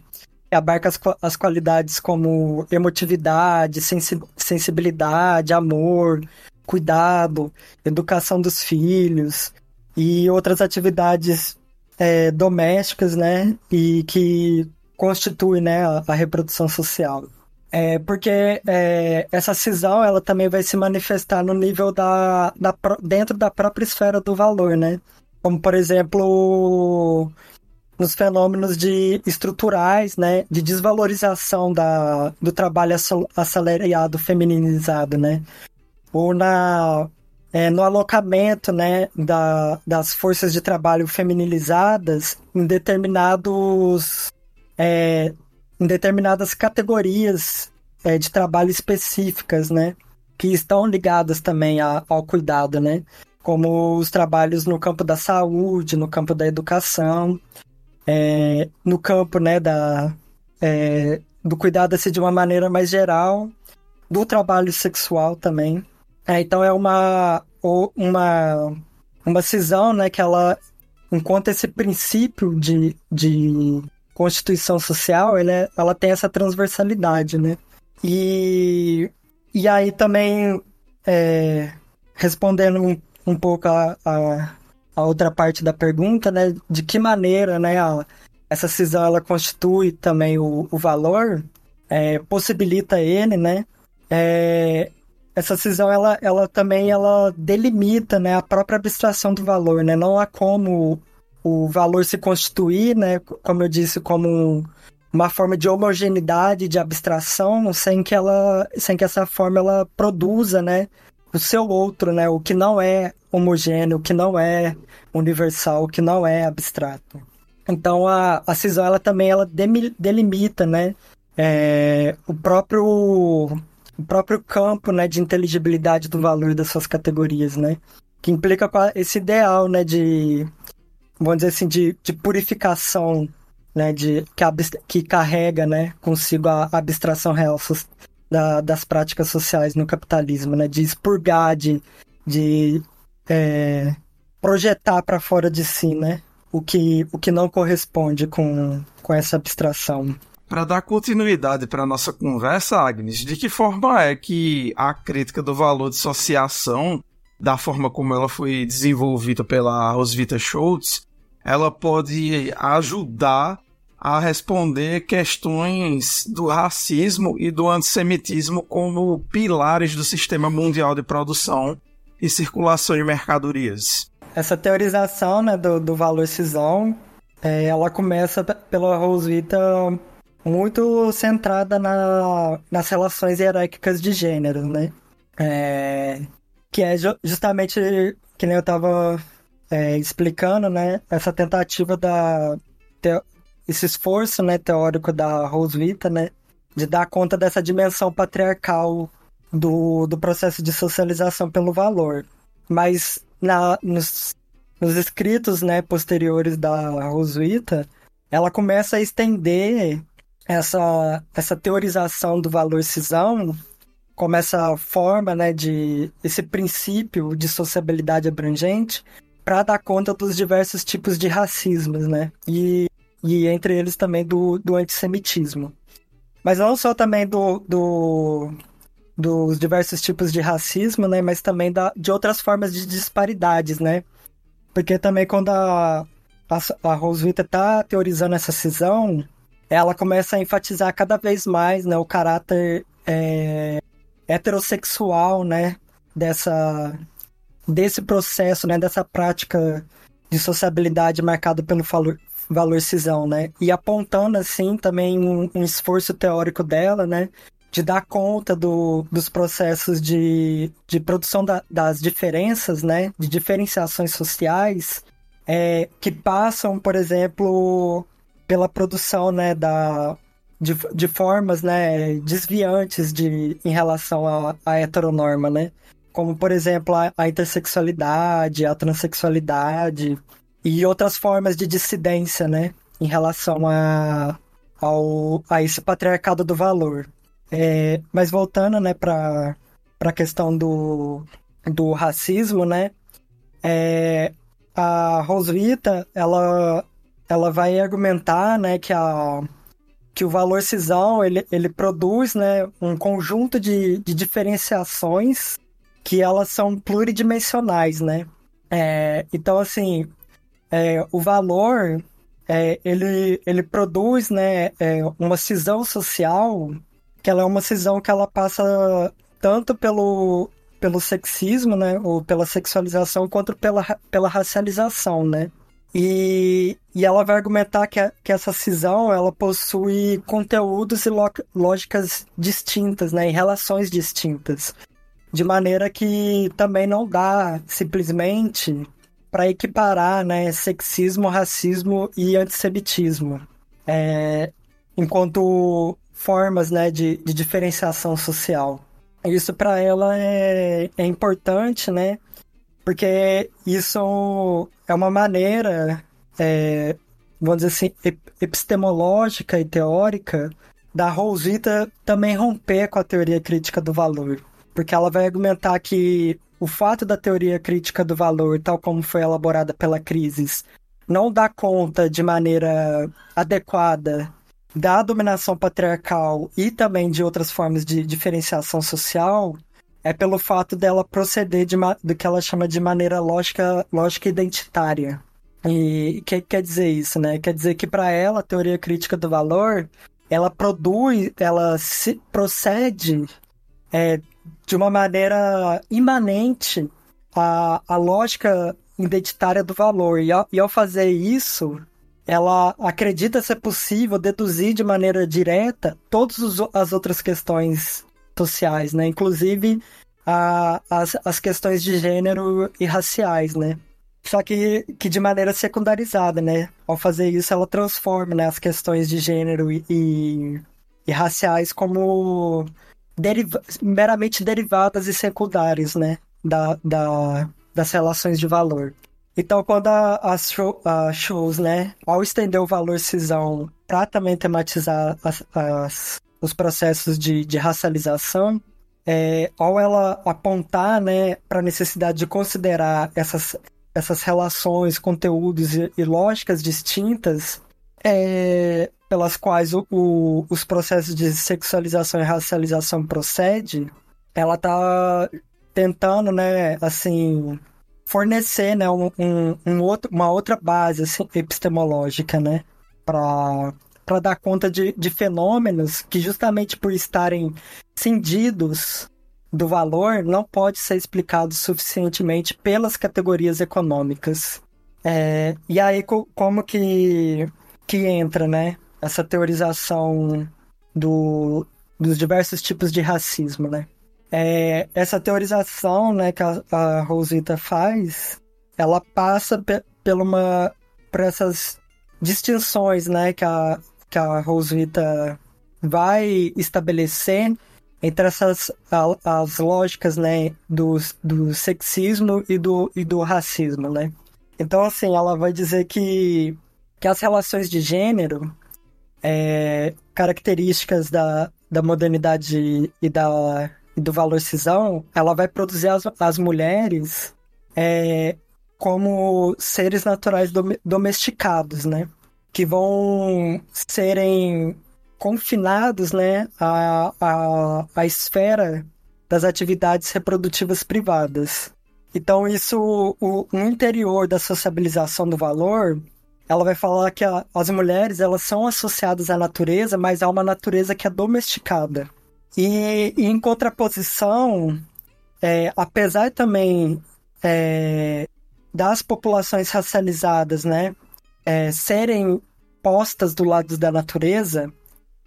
Abarca as, as qualidades como emotividade, sensi, sensibilidade, amor, cuidado, educação dos filhos e outras atividades é, domésticas, né? E que constitui né, a, a reprodução social. É, porque é, essa cisão ela também vai se manifestar no nível da, da dentro da própria esfera do valor, né? Como por exemplo nos fenômenos de estruturais, né, de desvalorização da, do trabalho assalariado feminilizado, né? Ou na é, no alocamento né, da, das forças de trabalho feminilizadas em determinados é, em determinadas categorias é, de trabalho específicas, né? Que estão ligadas também a, ao cuidado, né? Como os trabalhos no campo da saúde, no campo da educação, é, no campo, né, da, é, do cuidado assim, de uma maneira mais geral, do trabalho sexual também. É, então é uma, uma, uma cisão, né, que ela enquanto esse princípio de, de Constituição Social, ela, é, ela tem essa transversalidade, né? E, e aí também, é, respondendo um, um pouco a, a, a, outra parte da pergunta, né? De que maneira, né, a, essa cisão, ela constitui também o, o valor, é, possibilita ele, né? É, essa cisão, ela, ela também, ela delimita, né, a própria abstração do valor, né? Não há como o valor se constituir, né, como eu disse, como uma forma de homogeneidade, de abstração, sem que ela, sem que essa forma ela produza, né, o seu outro, né, o que não é homogêneo, o que não é universal, o que não é abstrato. Então a, a cisão ela também ela delimita, né, é, o próprio o próprio campo, né, de inteligibilidade do valor das suas categorias, né, que implica esse ideal, né, de vamos dizer assim, de, de purificação, né, de, que, que carrega, né, consigo a abstração real da, das práticas sociais no capitalismo, né, de expurgar, de, de é, projetar para fora de si, né, o que, o que não corresponde com, com essa abstração. Para dar continuidade para nossa conversa, Agnes, de que forma é que a crítica do valor de associação, da forma como ela foi desenvolvida pela Roswitha Schultz, ela pode ajudar a responder questões do racismo e do antissemitismo como pilares do sistema mundial de produção e circulação de mercadorias. Essa teorização né, do, do valor cisão, é, ela começa pela Roswitha muito centrada na, nas relações hierárquicas de gênero, né? É, que é justamente, que nem eu estava é, explicando, né, essa tentativa da esse esforço, né, teórico da Roswitha, né, de dar conta dessa dimensão patriarcal do, do processo de socialização pelo valor. Mas na, nos, nos escritos, né, posteriores da Roswitha, ela começa a estender essa, essa teorização do valor cisão como essa forma, né, de esse princípio de sociabilidade abrangente para dar conta dos diversos tipos de racismos, né? E, e entre eles também do, do antissemitismo. Mas não só também do, do, dos diversos tipos de racismo, né? Mas também da, de outras formas de disparidades, né? Porque também quando a, a, a Roswitha está teorizando essa cisão, ela começa a enfatizar cada vez mais né, o caráter é, heterossexual, né, dessa desse processo, né, dessa prática de sociabilidade marcado pelo valor, cisão, né, e apontando assim também um, um esforço teórico dela, né, de dar conta do, dos processos de, de produção da, das diferenças, né, de diferenciações sociais, é, que passam, por exemplo, pela produção, né, da, de, de formas né, desviantes de, em relação à, à heteronorma, né? Como, por exemplo, a, a intersexualidade, a transexualidade e outras formas de dissidência, né? Em relação a, ao, a esse patriarcado do valor. É, mas voltando, né, para a questão do, do racismo, né? É, a Roswitha, ela, ela vai argumentar, né, que a que o valor cisão ele, ele produz né, um conjunto de, de diferenciações que elas são pluridimensionais, né? É, então, assim, é, o valor é, ele, ele produz né, é, uma cisão social que ela é uma cisão que ela passa tanto pelo, pelo sexismo, né, ou pela sexualização, quanto pela, pela racialização, né? E, e ela vai argumentar que, a, que essa cisão ela possui conteúdos e lo, lógicas distintas, né, em relações distintas, de maneira que também não dá simplesmente para equiparar né, sexismo, racismo e antissemitismo, é, enquanto formas né, de, de diferenciação social. Isso para ela é, é importante, né? Porque isso é uma maneira, é, vamos dizer assim, epistemológica e teórica da Rosita também romper com a teoria crítica do valor. Porque ela vai argumentar que o fato da teoria crítica do valor, tal como foi elaborada pela Crisis, não dá conta de maneira adequada da dominação patriarcal e também de outras formas de diferenciação social, é pelo fato dela proceder de do que ela chama de maneira lógica, lógica identitária. E o que quer dizer isso, né? Quer dizer que para ela a teoria crítica do valor, ela produz, ela se procede é, de uma maneira imanente à, à lógica identitária do valor. E ao, e ao fazer isso, ela acredita ser possível deduzir de maneira direta todas as outras questões sociais, né? Inclusive a, as, as questões de gênero e raciais, né? Só que, que de maneira secundarizada, né? Ao fazer isso, ela transforma né, as questões de gênero e, e, e raciais como deriva meramente derivadas e secundárias, né? Da, da, das relações de valor. Então, quando as show, shows, né, ao estender o valor cisão para também tematizar as, as, os processos de, de racialização, é, ao ela apontar né, para a necessidade de considerar essas, essas relações, conteúdos e, e lógicas distintas é, pelas quais o, o, os processos de sexualização e racialização procede, ela está tentando, né, assim, fornecer, né, um, um outro, uma outra base assim, epistemológica, né, para para dar conta de, de fenômenos que, justamente por estarem cindidos do valor, não pode ser explicado suficientemente pelas categorias econômicas. É, e aí, como que, que entra, né? Essa teorização do, dos diversos tipos de racismo, né? É, essa teorização né, que a, a Rosita faz, ela passa pe por uma por essas distinções, né, que a que a Roswitha vai estabelecer entre essas as lógicas, né, do, do sexismo e do, e do racismo, né? Então, assim, ela vai dizer que, que as relações de gênero, é, características da, da modernidade e, da, do valor cisão, ela vai produzir as, as mulheres é, como seres naturais dom, domesticados, né? Que vão serem confinados, né, à, à, à esfera das atividades reprodutivas privadas. Então, isso, o, no interior da sociabilização do valor, ela vai falar que a, as mulheres elas são associadas à natureza, mas há uma natureza que é domesticada. E, e em contraposição, é, apesar também é, das populações racializadas, né, é, serem postas do lado da natureza,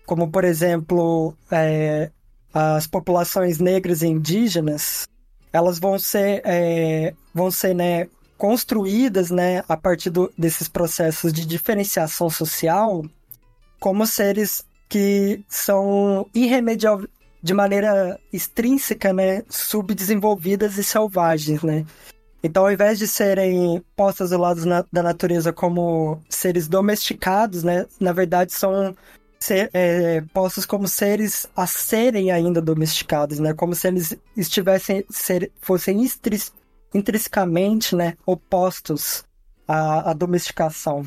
como por exemplo é, as populações negras e indígenas, elas vão ser, é, vão ser né, construídas né, a partir do, desses processos de diferenciação social como seres que são irremediáveis de maneira extrínseca, né, subdesenvolvidas e selvagens, né? Então, ao invés de serem postas do lado da natureza como seres domesticados, né, na verdade são ser, é, postos como seres a serem ainda domesticados, né? Como se eles estivessem ser, fossem intrinsecamente, né, opostos à, à domesticação.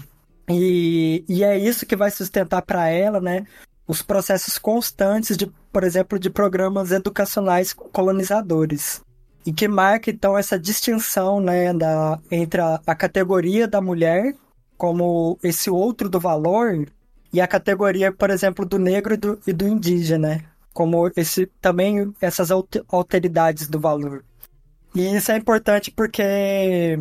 E, e é isso que vai sustentar para ela, né, os processos constantes de, por exemplo, de programas educacionais colonizadores. E que marca então essa distinção, né, da, entre a, a categoria da mulher como esse outro do valor e a categoria, por exemplo, do negro e do, e do indígena, como esse também essas alteridades do valor. E isso é importante porque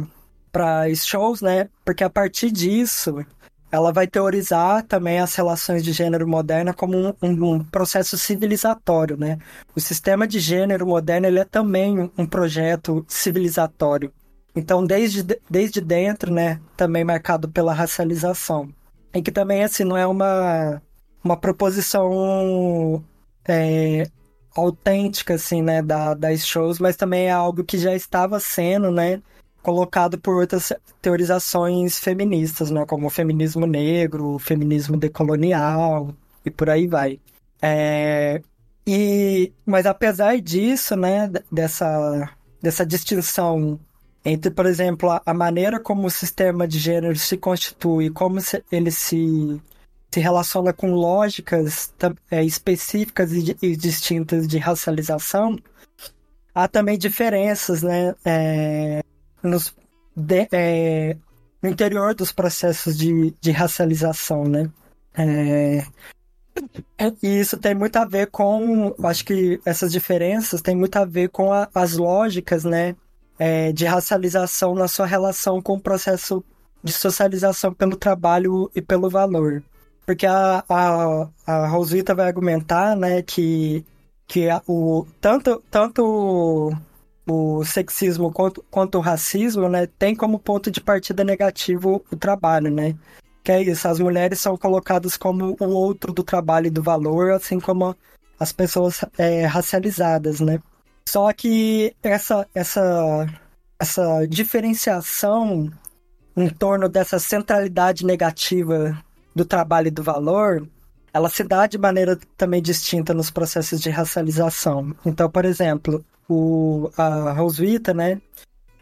para shows, né? Porque a partir disso ela vai teorizar também as relações de gênero moderna como um, um, processo civilizatório, né? O sistema de gênero moderno ele é também um projeto civilizatório. Então, desde, desde dentro, né, também marcado pela racialização. E que também, assim, não é uma, uma proposição é, autêntica, assim, né, da, das shows, mas também é algo que já estava sendo, né, colocado por outras teorizações feministas, né, como o feminismo negro, o feminismo decolonial e por aí vai. É, e, mas apesar disso, né, dessa, dessa distinção entre, por exemplo, a, a, maneira como o sistema de gênero se constitui, como se, ele se, se relaciona com lógicas é, específicas e, distintas de racialização, há também diferenças né, é, nos, de, é, no interior dos processos de, de racialização. Né? É, e isso tem muito a ver com, acho que essas diferenças têm muito a ver com a, as lógicas, né, é, de racialização na sua relação com o processo de socialização pelo trabalho e pelo valor. Porque a, a, a Rosita vai argumentar né, que, que o, tanto, tanto o sexismo quanto, quanto o racismo né, tem como ponto de partida negativo o trabalho, né? Que é isso, as mulheres são colocadas como o outro do trabalho e do valor, assim como as pessoas é, racializadas, né? Só que essa, essa, essa diferenciação em torno dessa centralidade negativa do trabalho e do valor, ela se dá de maneira também distinta nos processos de racialização. Então, por exemplo, o, a Roswitha, né,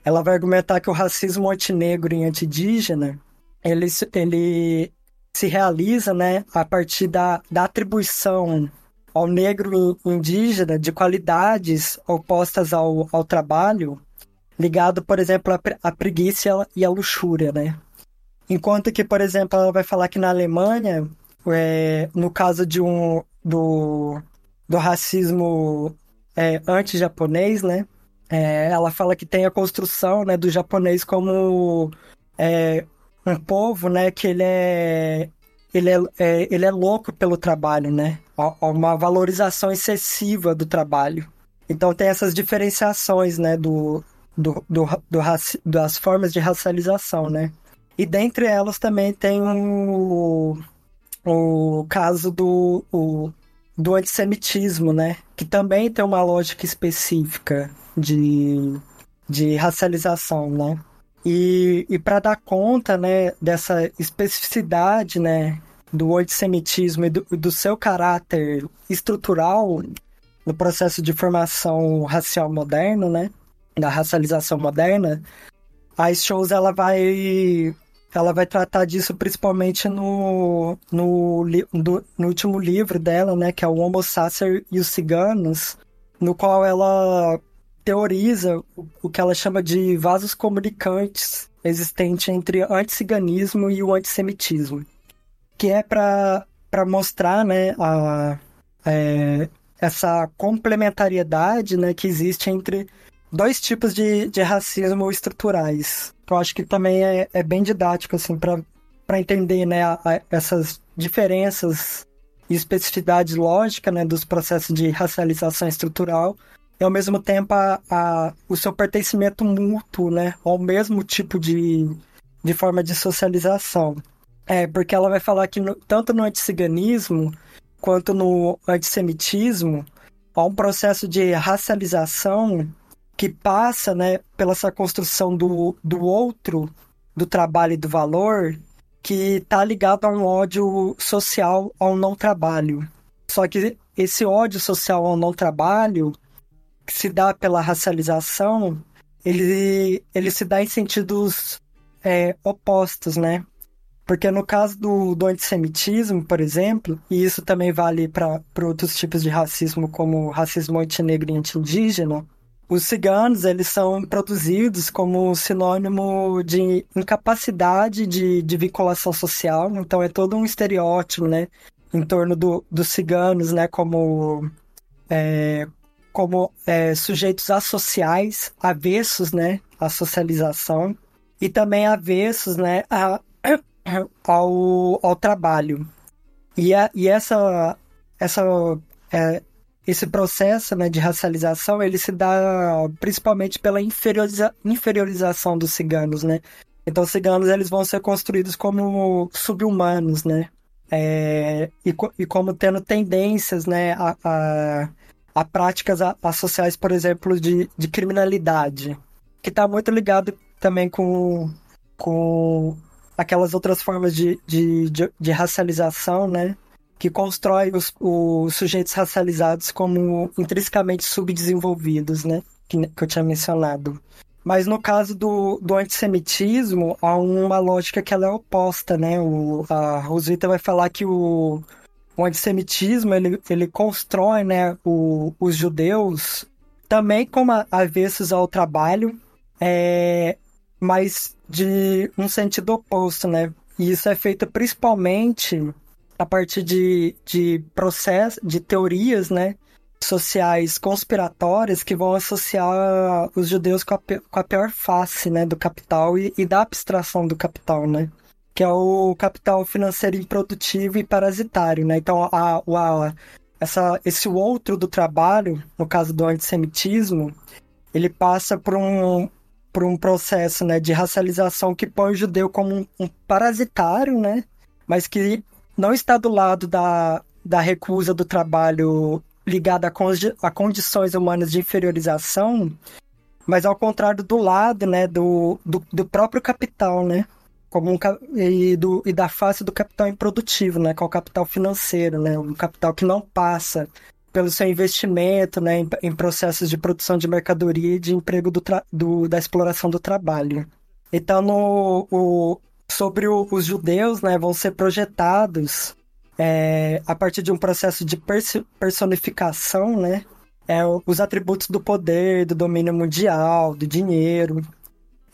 ela vai argumentar que o racismo antinegro e anti-indígena, ele, ele se realiza, né, a partir da, da atribuição ao negro indígena de qualidades opostas ao, ao trabalho, ligado, por exemplo, à preguiça e à luxúria, né? Enquanto que, por exemplo, ela vai falar que na Alemanha, é, no caso de um do, do racismo é, anti-japonês, né? É, ela fala que tem a construção né, do japonês como é, um povo, né? Que ele é ele é, é, ele é louco pelo trabalho, né? Uma valorização excessiva do trabalho. Então tem essas diferenciações, né, do, do, do, do das formas de racialização, né? E dentre elas também tem o, o caso do, o, do antissemitismo, né? Que também tem uma lógica específica de, de racialização, né? E, e para dar conta, né, dessa especificidade, né, do antissemitismo e do, do seu caráter estrutural no processo de formação racial moderno, né, da racialização moderna, a Shows ela vai ela vai tratar disso principalmente no, no, no, no último livro dela, né, que é o Homo Sacer e os Ciganos, no qual ela teoriza o, que ela chama de vasos comunicantes existente entre anticiganismo e o antissemitismo, que é para mostrar né, a, é, essa complementariedade né, que existe entre dois tipos de, de racismo estruturais. Eu acho que também é, é bem didático, assim, para entender, né, a, a, essas diferenças e especificidades lógicas, né, dos processos de racialização estrutural e ao mesmo tempo a, a, o seu pertencimento mútuo, né, ao mesmo tipo de, de forma de socialização. É, porque ela vai falar que no, tanto no anticiganismo quanto no antissemitismo há um processo de racialização que passa né, pela essa construção do, do outro, do trabalho e do valor, que está ligado a um ódio social ao não trabalho. Só que esse ódio social ao não trabalho, que se dá pela racialização, ele, ele se dá em sentidos é, opostos, né? Porque no caso do, do antissemitismo, por exemplo, e isso também vale para outros tipos de racismo, como racismo antinegro e anti-indígena, os ciganos, eles são produzidos como sinônimo de incapacidade de, de vinculação social, então é todo um estereótipo, né, em torno do, dos ciganos, né, como, é, como é, sujeitos associais, avessos, né, à socialização, e também avessos, né, a, ao, ao trabalho. E, a, e essa, essa é, esse processo né, de racialização ele se dá principalmente pela inferioriza inferiorização dos ciganos, né? Então, os ciganos eles vão ser construídos como subhumanos, né? É, e, e, como tendo tendências, né, a, a, a práticas associais, por exemplo, de, de criminalidade, que está muito ligado também com, com aquelas outras formas de, de, de, de racialização, né? Que constrói os, os sujeitos racializados como intrinsecamente subdesenvolvidos, né? Que, que eu tinha mencionado. Mas no caso do, do antissemitismo, há uma lógica que ela é oposta, né? O, a Roswitha vai falar que o, o antissemitismo, ele, ele constrói né, o, os judeus também como avessos ao trabalho, é, mas de um sentido oposto, né? E isso é feito principalmente a partir de, de processos, de teorias, né, sociais conspiratórias que vão associar os judeus com a, com a pior face, né, do capital e, e da abstração do capital, né, que é o capital financeiro improdutivo e parasitário, né. Então, a, a, essa, esse outro do trabalho, no caso do antissemitismo, ele passa por um, por um processo né, de racialização que põe o judeu como um, um parasitário, né? Mas que não está do lado da, da recusa do trabalho ligada a, a condições humanas de inferiorização, mas ao contrário do lado, né, do, do, do próprio capital, né, como um, e, do, e da face do capital improdutivo, né, que é o capital financeiro, né, um capital que não passa pelo seu investimento, né, em, em processos de produção de mercadoria e de emprego do, do da exploração do trabalho. Então, no, o, sobre o, os judeus, né, vão ser projetados é, a partir de um processo de personificação, né, é, os atributos do poder, do domínio mundial, do dinheiro,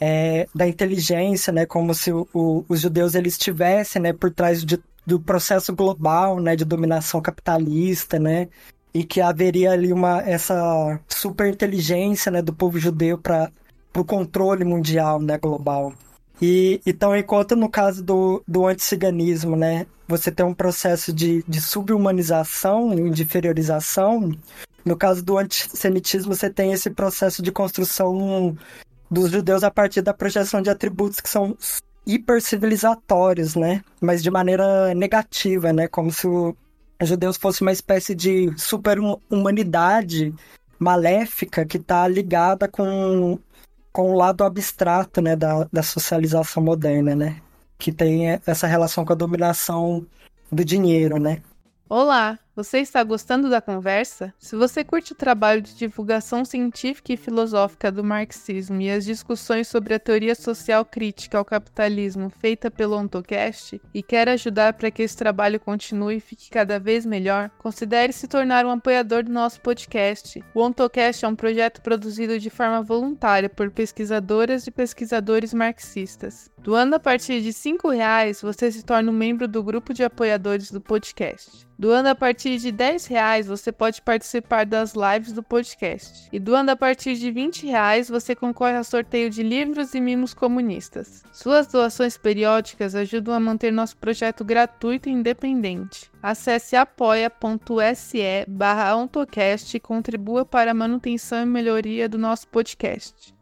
é, da inteligência, né, como se o, o, os judeus eles estivessem, né, por trás de, do processo global, né, de dominação capitalista, né, e que haveria ali uma essa super inteligência, né, do povo judeu para o controle mundial, né, global. E então, enquanto no caso do, do anticiganismo, né, você tem um processo de, de subhumanização e de inferiorização, No caso do antissemitismo, você tem esse processo de construção dos judeus a partir da projeção de atributos que são hipercivilizatórios, né? Mas de maneira negativa, né? Como se os judeus fossem uma espécie de super-humanidade maléfica que está ligada com, com o lado abstrato, né? Da, da socialização moderna, né? Que tem essa relação com a dominação do dinheiro, né? Olá, você está gostando da conversa? Se você curte o trabalho de divulgação científica e filosófica do marxismo e as discussões sobre a teoria social crítica ao capitalismo feita pelo OntoCast e quer ajudar para que esse trabalho continue e fique cada vez melhor, considere se tornar um apoiador do nosso podcast. O OntoCast é um projeto produzido de forma voluntária por pesquisadoras e pesquisadores marxistas. Doando a partir de R$ reais, você se torna um membro do grupo de apoiadores do podcast. Doando a partir de 10 reais, você pode participar das lives do podcast. E doando a partir de 20 reais, você concorre ao sorteio de livros e mimos comunistas. Suas doações periódicas ajudam a manter nosso projeto gratuito e independente. Acesse apoia.se barra e contribua para a manutenção e melhoria do nosso podcast.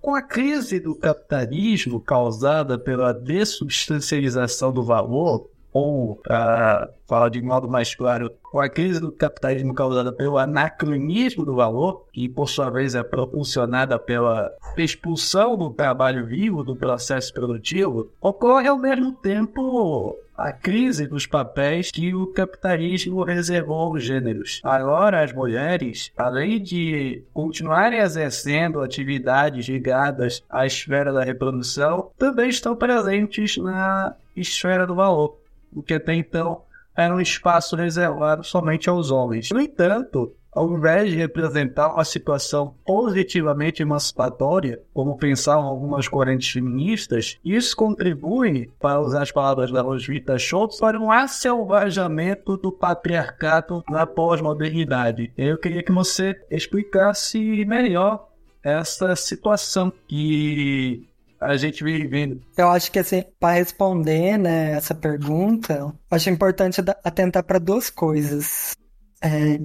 Com a crise do capitalismo causada pela dessubstancialização do valor, ou, para falar de modo mais claro, com a crise do capitalismo causada pelo anacronismo do valor, que por sua vez é propulsionada pela expulsão do trabalho vivo do processo produtivo, ocorre ao mesmo tempo a crise dos papéis que o capitalismo reservou aos gêneros. Agora, as mulheres, além de continuarem exercendo atividades ligadas à esfera da reprodução, também estão presentes na esfera do valor o que até então era um espaço reservado somente aos homens. No entanto, ao invés de representar uma situação positivamente emancipatória, como pensavam algumas correntes feministas, isso contribui, para usar as palavras da Roswitha Schultz, para um asselvajamento do patriarcado na pós-modernidade. Eu queria que você explicasse melhor essa situação que a gente vivendo. Eu acho que assim, para responder né, essa pergunta, acho importante atentar para duas coisas. É,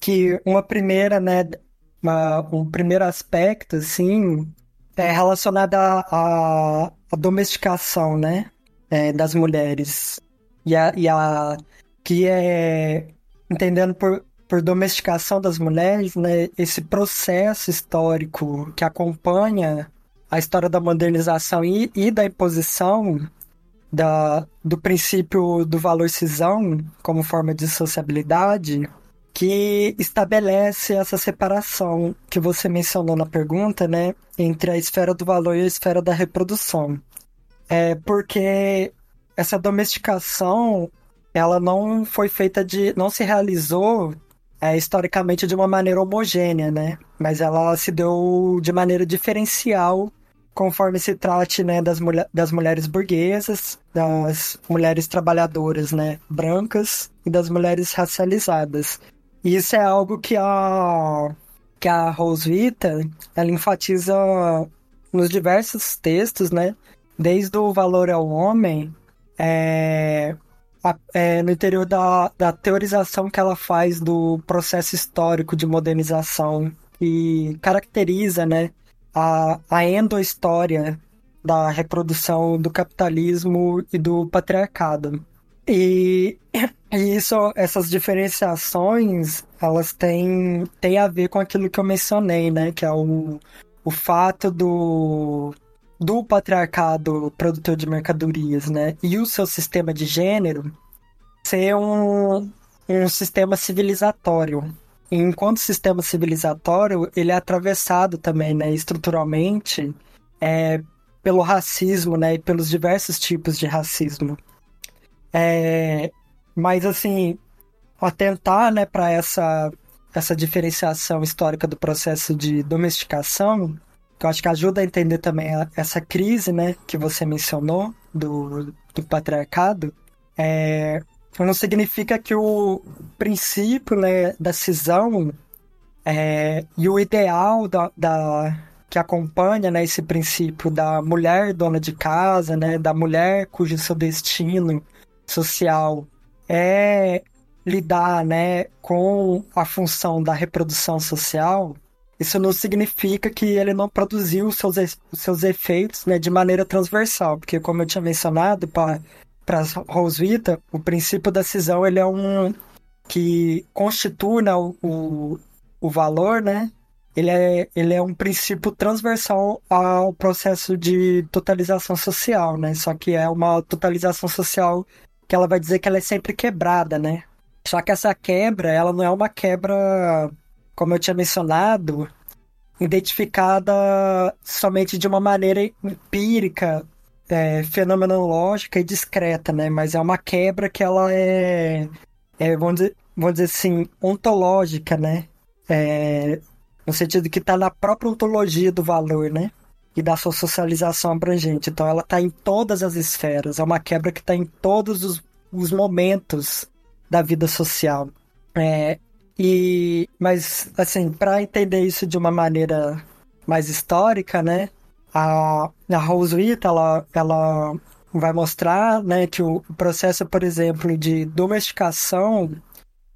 que uma primeira, né, uma, um primeiro aspecto, assim, é relacionado à domesticação, né, é, das mulheres. E a, e a que é entendendo por, por domesticação das mulheres, né, esse processo histórico que acompanha a história da modernização e, e da imposição da, do princípio do valor cisão como forma de sociabilidade que estabelece essa separação que você mencionou na pergunta, né, entre a esfera do valor e a esfera da reprodução. É porque essa domesticação ela não foi feita de, não se realizou é, historicamente de uma maneira homogênea, né? Mas ela se deu de maneira diferencial conforme se trate né, das, mulher, das mulheres burguesas, das mulheres trabalhadoras né, brancas e das mulheres racializadas. E isso é algo que a, que a Roswitha ela enfatiza nos diversos textos, né? Desde o valor ao homem, é, é, no interior da, da teorização que ela faz do processo histórico de modernização e caracteriza, né? a, a endohistória da reprodução do capitalismo e do patriarcado. E, e isso, essas diferenciações, elas têm, têm a ver com aquilo que eu mencionei, né? Que é o, o fato do, do patriarcado produtor de mercadorias, né? E o seu sistema de gênero ser um, um sistema civilizatório, enquanto sistema civilizatório, ele é atravessado também, né, estruturalmente, é, pelo racismo, né, e pelos diversos tipos de racismo. É, mas, assim, atentar, né, para essa, essa diferenciação histórica do processo de domesticação, eu acho que ajuda a entender também essa crise, né, que você mencionou, do, do patriarcado, é, não significa que o princípio né, da cisão é, e o ideal da, da, que acompanha né, esse princípio da mulher dona de casa, né, da mulher cujo seu destino social é lidar, né, com a função da reprodução social, isso não significa que ele não produziu os seus, os seus efeitos né, de maneira transversal, porque como eu tinha mencionado, para Roswitha, o princípio da cisão ele é um que constitui né, o, o valor, né? Ele é, ele é um princípio transversal ao processo de totalização social, né? Só que é uma totalização social que ela vai dizer que ela é sempre quebrada, né? Só que essa quebra, ela não é uma quebra, como eu tinha mencionado, identificada somente de uma maneira empírica, é, fenomenológica e discreta, né? Mas é uma quebra que ela é, é vamos, dizer, vamos dizer assim, ontológica, né? É, no sentido que está na própria ontologia do valor, né? E da sua socialização abrangente. Então ela está em todas as esferas. É uma quebra que está em todos os, os, momentos da vida social. É, e, mas, assim, para entender isso de uma maneira mais histórica, né? A, a Roswitha, ela, ela vai mostrar né, que o processo, por exemplo, de domesticação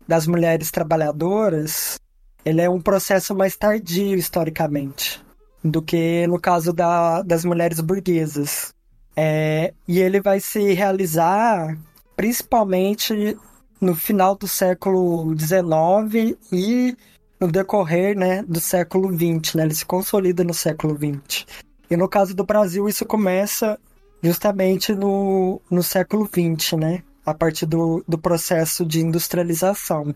das mulheres trabalhadoras ele é um processo mais tardio historicamente do que no caso da, das mulheres burguesas. É, e ele vai se realizar principalmente no final do século XIX e no decorrer né, do século XX. Né? Ele se consolida no século XX. E no caso do Brasil, isso começa justamente no, no século XX, né? a partir do, do processo de industrialização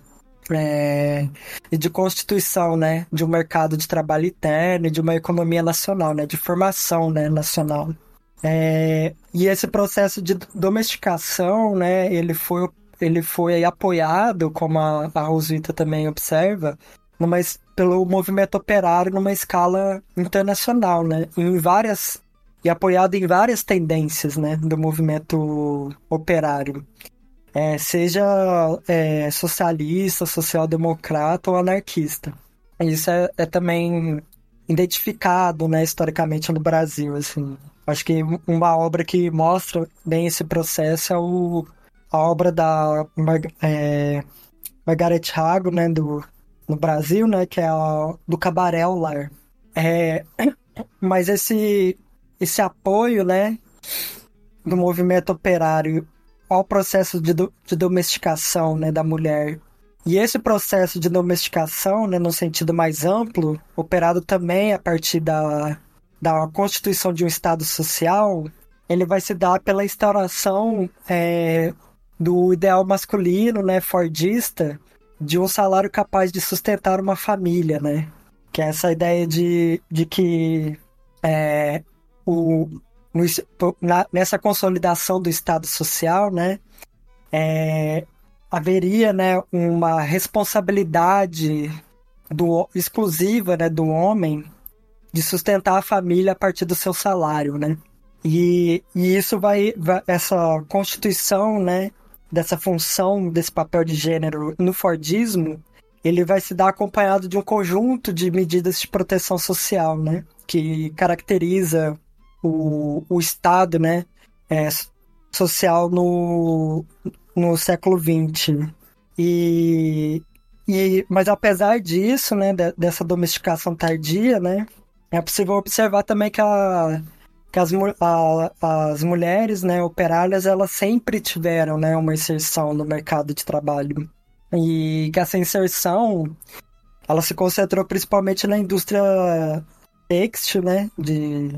é, e de constituição, né, de um mercado de trabalho interno e de uma economia nacional, né, de formação, né, nacional. É, e esse processo de domesticação, né, ele foi, ele foi apoiado, como a, a Rosita também observa, numa, pelo movimento operário numa escala internacional, né, em várias e apoiado em várias tendências, né, do movimento operário é, seja é, socialista, social-democrata ou anarquista. Isso é, é, também identificado, né, historicamente no Brasil, assim. Acho que uma obra que mostra bem esse processo é o, a obra da é, Margaret Hago, né, do, no Brasil, né, que é a, do Cabaré Lar. É, mas esse, esse apoio, né, do movimento operário ao processo de, do, de domesticação né, da mulher. E esse processo de domesticação, né, no sentido mais amplo, operado também a partir da, da constituição de um Estado social, ele vai se dar pela instauração é, do ideal masculino, né, fordista, de um salário capaz de sustentar uma família, né? Que é essa ideia de, de que é, o, no, na, nessa consolidação do Estado Social, né, é, haveria né, uma responsabilidade do, exclusiva né, do homem de sustentar a família a partir do seu salário, né? E, e isso vai, vai, essa constituição, né, dessa função, desse papel de gênero no Fordismo, ele vai se dar acompanhado de um conjunto de medidas de proteção social, né, que caracteriza o, o Estado né, é, social no, no século XX. E, e, mas apesar disso, né, dessa domesticação tardia, né, é possível observar também que, a, que as, a, as mulheres né, operárias elas sempre tiveram né, uma inserção no mercado de trabalho. E que essa inserção ela se concentrou principalmente na indústria têxtil, né, de,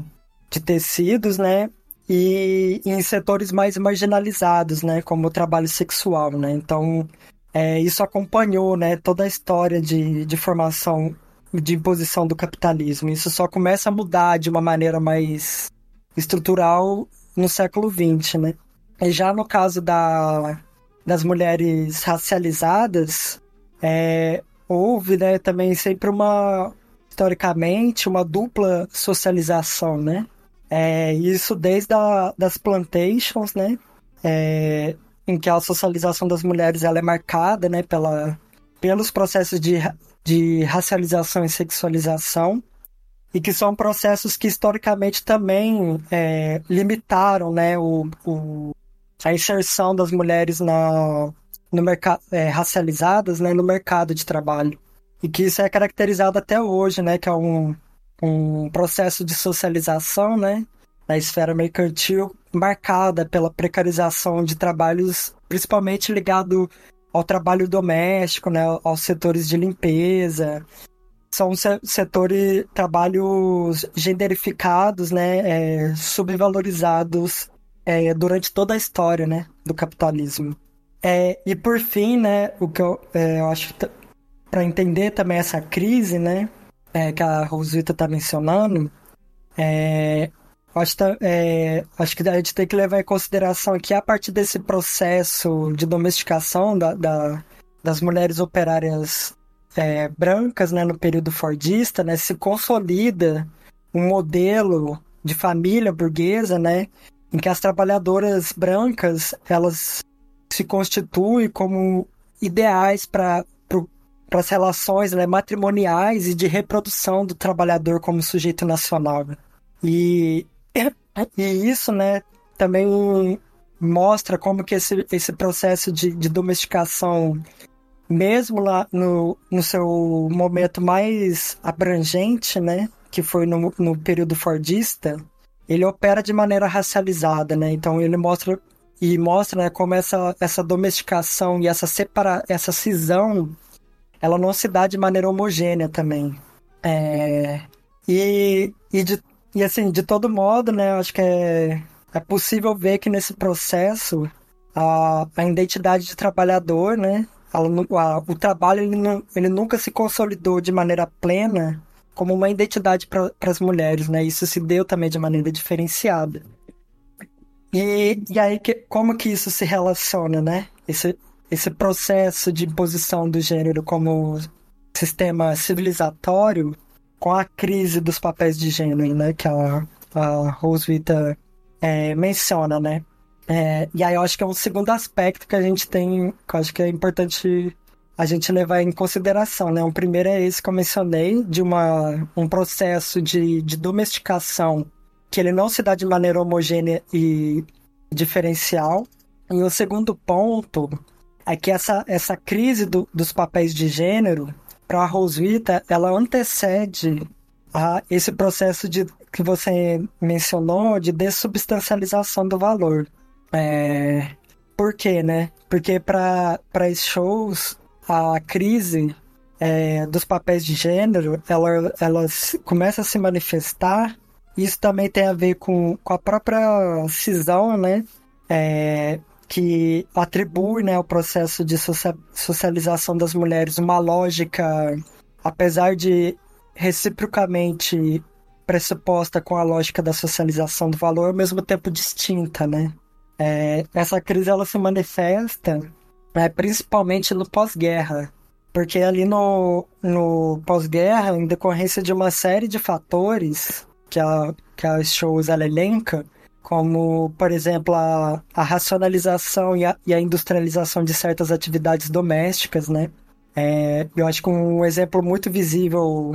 de tecidos, né? E em setores mais marginalizados, né? Como o trabalho sexual, né? Então, é, isso acompanhou, né? Toda a história de, de formação, de imposição do capitalismo. Isso só começa a mudar de uma maneira mais estrutural no século XX, né? E já no caso da, das mulheres racializadas, é, houve né, também sempre uma, historicamente, uma dupla socialização, né? É, isso desde a, das plantations, né? É, em que a socialização das mulheres ela é marcada né, pela, pelos processos de, de racialização e sexualização, e que são processos que historicamente também é, limitaram né, o, o, a inserção das mulheres na, no é, racializadas né, no mercado de trabalho. E que isso é caracterizado até hoje, né? Que é um, um processo de socialização, né? Na esfera mercantil, marcada pela precarização de trabalhos, principalmente ligado ao trabalho doméstico, né? Aos setores de limpeza. São setores, trabalhos genderificados, né? É, subvalorizados é, durante toda a história, né? Do capitalismo. É, e por fim, né, o que eu, é, eu acho para entender também essa crise, né, é, que a Rosita está mencionando, é, acho, é, acho que a gente tem que levar em consideração que a partir desse processo de domesticação da, da das mulheres operárias é, brancas, né, no período fordista, né, se consolida um modelo de família burguesa, né, em que as trabalhadoras brancas elas se constituem como ideais para as relações né, matrimoniais e de reprodução do trabalhador como sujeito nacional. Né? E, e isso né, também mostra como que esse, esse processo de, de domesticação, mesmo lá no, no seu momento mais abrangente, né, que foi no, no período fordista, ele opera de maneira racializada, né? Então ele mostra e mostra né, como essa, essa domesticação e essa separa, essa cisão, ela não se dá de maneira homogênea também. É, e, e, de, e assim, de todo modo, né, acho que é, é possível ver que nesse processo a, a identidade de trabalhador, né, a, o trabalho ele, não, ele nunca se consolidou de maneira plena como uma identidade para as mulheres, né? Isso se deu também de maneira diferenciada. E, e aí, que, como que isso se relaciona, né? Esse, esse processo de imposição do gênero como sistema civilizatório com a crise dos papéis de gênero, né? Que a, a Roswitha é, menciona, né? É, e aí eu acho que é um segundo aspecto que a gente tem, que eu acho que é importante a gente levar em consideração, né? O primeiro é esse que eu mencionei, de uma, um processo de, de domesticação que ele não se dá de maneira homogênea e diferencial. E o segundo ponto é que essa, essa crise do, dos papéis de gênero, para a Roswitha, ela antecede a esse processo de, que você mencionou de dessubstancialização do valor. É, por quê, né? Porque para esses shows, a crise é, dos papéis de gênero, ela, ela começa a se manifestar isso também tem a ver com, com a própria cisão, né? É, que atribui né, o processo de socialização das mulheres uma lógica, apesar de reciprocamente pressuposta com a lógica da socialização do valor, ao mesmo tempo distinta, né? É, essa crise ela se manifesta é, principalmente no pós-guerra, porque ali no, no pós-guerra, em decorrência de uma série de fatores, que a, que a shows ela elenca, como, por exemplo, a, a racionalização e a, e a, industrialização de certas atividades domésticas, né? É, eu acho que um exemplo muito visível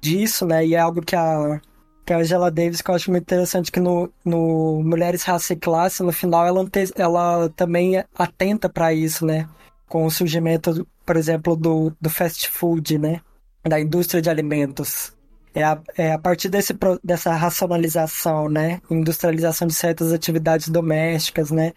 disso, né, e é algo que a, que a Angela Davis, que eu acho muito interessante, que no, no Mulheres, Raça e Classe, no final, ela, ela também atenta para isso, né? Com o surgimento, por exemplo, do, do fast food, né? Da indústria de alimentos. É a, é a partir desse, dessa racionalização, né? Industrialização de certas atividades domésticas, né?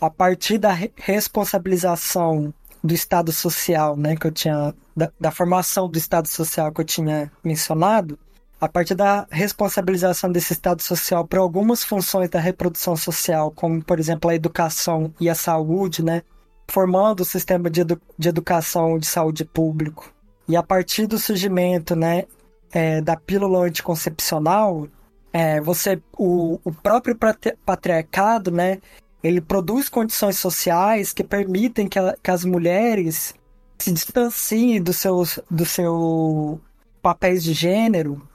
A partir da responsabilização do Estado social, né? Que eu tinha. Da, da formação do Estado social que eu tinha mencionado, a partir da responsabilização desse Estado social para algumas funções da reprodução social, como, por exemplo, a educação e a saúde, né? Formando o sistema de, edu de educação de saúde público. E a partir do surgimento, né, é, da pílula anticoncepcional, é, você, o, o próprio patriarcado, né, ele produz condições sociais que permitem que, a, que as mulheres se distanciem dos seus, do seu papéis de gênero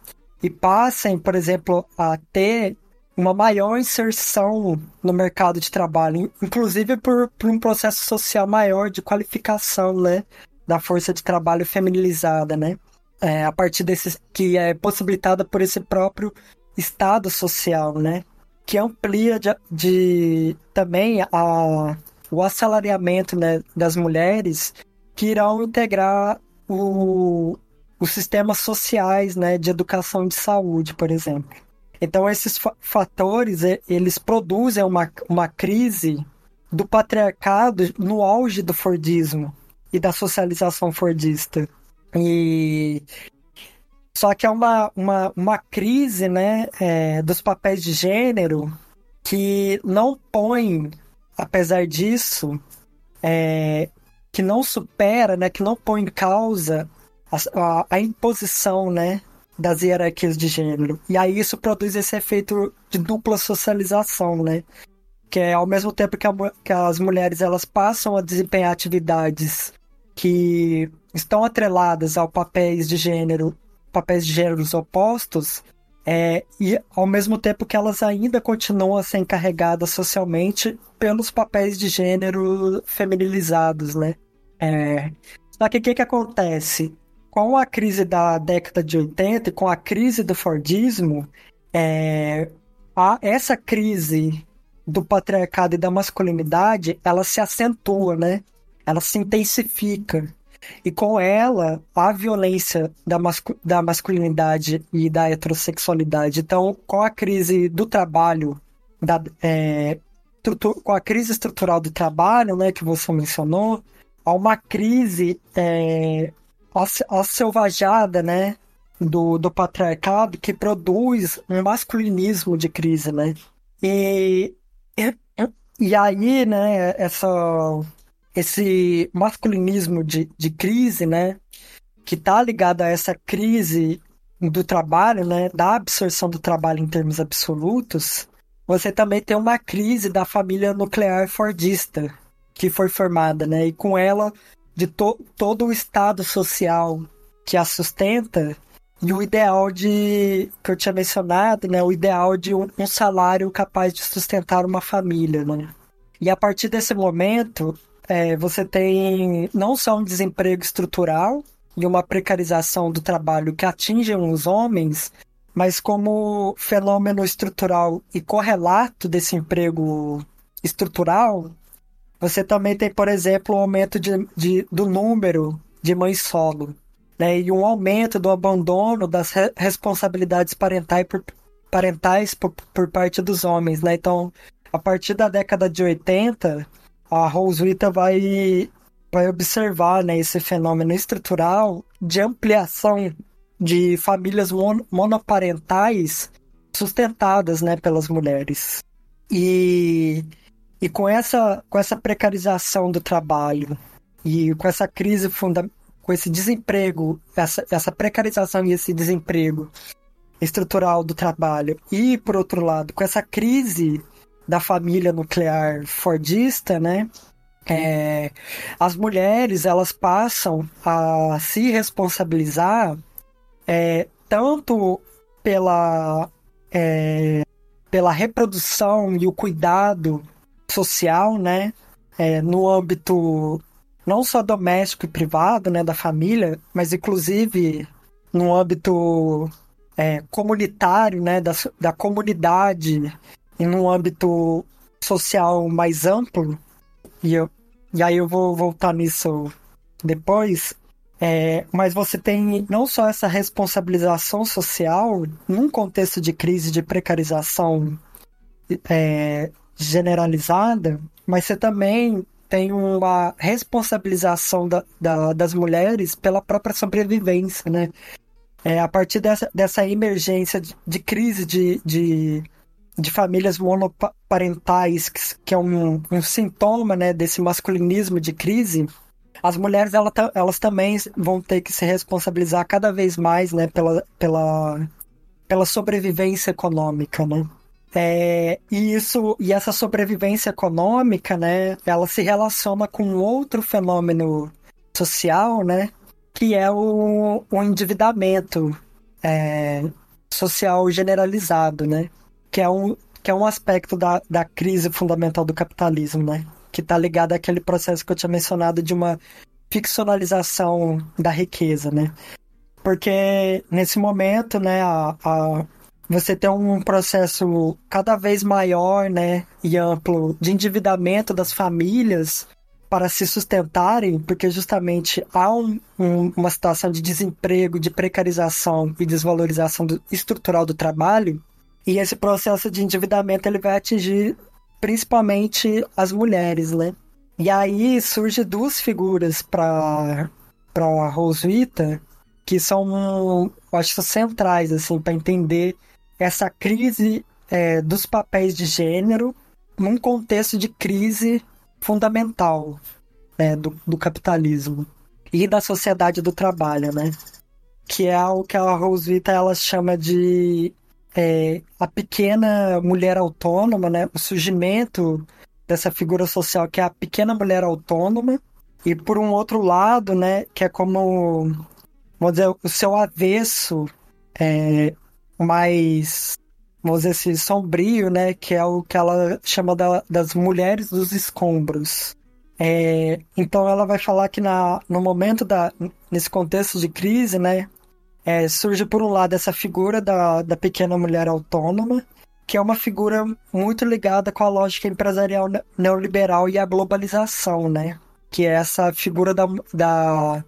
e passem, por exemplo, a ter uma maior inserção no mercado de trabalho, inclusive por, por um processo social maior de qualificação, né, da força de trabalho feminilizada, né? é, a partir desse que é possibilitada por esse próprio estado social, né? Que amplia de, de também a, o assalariamento né, das mulheres que irão integrar o, os sistemas sociais né, de educação e de saúde, por exemplo. Então, esses fatores, eles produzem uma, uma crise do patriarcado no auge do Fordismo e da socialização fordista. E só que é uma, uma, uma crise né, é, dos papéis de gênero que não põe, apesar disso, é, que não supera, né, que não põe em causa a, a, a imposição né, das hierarquias de gênero. E aí isso produz esse efeito de dupla socialização, né? Que é ao mesmo tempo que, a, que as mulheres elas passam a desempenhar atividades que estão atreladas ao papéis de gênero, papéis de gêneros opostos, é, e ao mesmo tempo que elas ainda continuam a ser encarregadas socialmente pelos papéis de gênero feminilizados, né? É, só que o que, que acontece? Com a crise da década de 80 e com a crise do Fordismo, é, a, essa crise do patriarcado e da masculinidade, ela se acentua, né? Ela se intensifica. E com ela, a violência da, da masculinidade e da heterossexualidade. Então, com a crise do trabalho, da, é, com a crise estrutural do trabalho, né, que você mencionou, há uma crise é, a, selvajada, né, do, do patriarcado que produz um masculinismo de crise, né? E, e, e aí, né, essa, esse masculinismo de, de crise, né, que tá ligado a essa crise do trabalho, né, da absorção do trabalho em termos absolutos, você também tem uma crise da família nuclear fordista que foi formada, né, e com ela de to todo o estado social que a sustenta e o ideal de que eu tinha mencionado, né, o ideal de um, um salário capaz de sustentar uma família, né? E a partir desse momento, é, você tem não só um desemprego estrutural e uma precarização do trabalho que atingem os homens, mas como fenômeno estrutural e correlato desse emprego estrutural, você também tem, por exemplo, um aumento de, de, do número de mães solo, né? E um aumento do abandono das re responsabilidades parentais por, parentais por, por parte dos homens, né? Então, a partir da década de 80, a Roswitha vai, vai observar né, esse fenômeno estrutural de ampliação de famílias mon monoparentais sustentadas né, pelas mulheres. E e com essa, com essa precarização do trabalho e com essa crise funda com esse desemprego, essa, essa precarização e esse desemprego estrutural do trabalho, e por outro lado, com essa crise da família nuclear fordista, né? É, as mulheres elas passam a se responsabilizar é, tanto pela é, pela reprodução e o cuidado social, né? É, no âmbito não só doméstico e privado, né, da família, mas inclusive no âmbito é, comunitário, né, da, da comunidade e no âmbito social mais amplo. E, eu, e aí eu vou voltar nisso depois. É, mas você tem não só essa responsabilização social num contexto de crise de precarização é, generalizada, mas você também tem uma responsabilização da, da, das mulheres pela própria sobrevivência, né? É, a partir dessa, dessa emergência de, de crise de, de, de, famílias monoparentais, que, que é um, um, sintoma né, desse masculinismo de crise, as mulheres elas, elas também vão ter que se responsabilizar cada vez mais né, pela, pela, pela sobrevivência econômica, né? É, e isso e essa sobrevivência econômica, né, ela se relaciona com outro fenômeno social, né, que é o, o endividamento é, social generalizado, né, que é um que é um aspecto da, da crise fundamental do capitalismo, né, que está ligado àquele processo que eu tinha mencionado de uma ficcionalização da riqueza, né, porque nesse momento, né, a, a você tem um processo cada vez maior, né, e amplo de endividamento das famílias para se sustentarem, porque justamente há um, um, uma situação de desemprego, de precarização e desvalorização do, estrutural do trabalho, e esse processo de endividamento ele vai atingir principalmente as mulheres, né? E aí surge duas figuras para para a Roswitha que são, acho, centrais assim para entender essa crise é, dos papéis de gênero num contexto de crise fundamental né, do, do capitalismo e da sociedade do trabalho, né? Que é o que a Roswitha ela chama de é, a pequena mulher autônoma, né? O surgimento dessa figura social que é a pequena mulher autônoma e por um outro lado, né? Que é como vamos dizer o seu avesso é, mais vamos dizer assim, sombrio, né? Que é o que ela chama da, das mulheres dos escombros. É, então ela vai falar que na, no momento da nesse contexto de crise, né, é, surge por um lado essa figura da, da pequena mulher autônoma, que é uma figura muito ligada com a lógica empresarial neoliberal e a globalização, né? Que é essa figura da, da,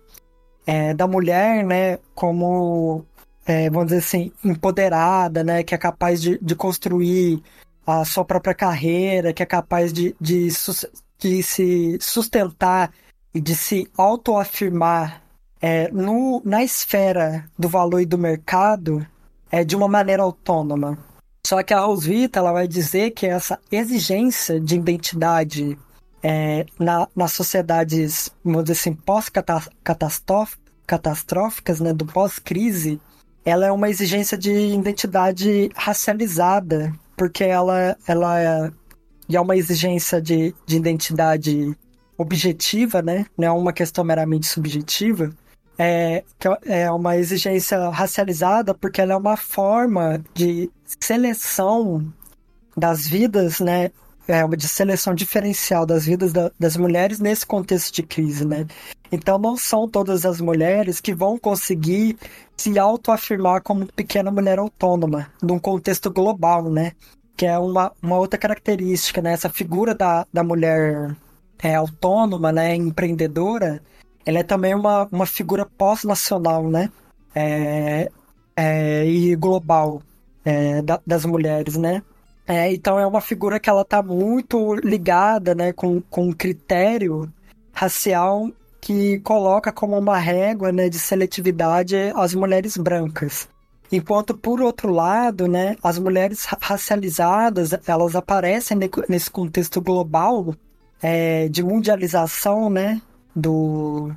é, da mulher, né, como é, vamos dizer assim, empoderada, né? Que é capaz de, de construir a sua própria carreira, que é capaz de, de, de se sustentar e de se autoafirmar é, no, na esfera do valor e do mercado é, de uma maneira autônoma. Só que a Roswitha ela vai dizer que essa exigência de identidade é, na, nas sociedades, vamos dizer assim, pós-catastróficas, né, do pós-crise, ela é uma exigência de identidade racializada, porque ela, ela é, é uma exigência de, de identidade objetiva, né? Não é uma questão meramente subjetiva. É, é uma exigência racializada porque ela é uma forma de seleção das vidas, né? É uma de seleção diferencial das vidas da, das mulheres nesse contexto de crise, né? Então não são todas as mulheres que vão conseguir se autoafirmar como pequena mulher autônoma, num contexto global, né? Que é uma, uma outra característica, né? Essa figura da, da mulher é, autônoma, né? Empreendedora, ela é também uma, uma figura pós-nacional, né? É, é, e global é, da, das mulheres, né? É, então é uma figura que ela tá muito ligada, né, com, com um critério racial que coloca como uma régua né, de seletividade as mulheres brancas. Enquanto, por outro lado, né, as mulheres racializadas elas aparecem nesse contexto global é, de mundialização né, do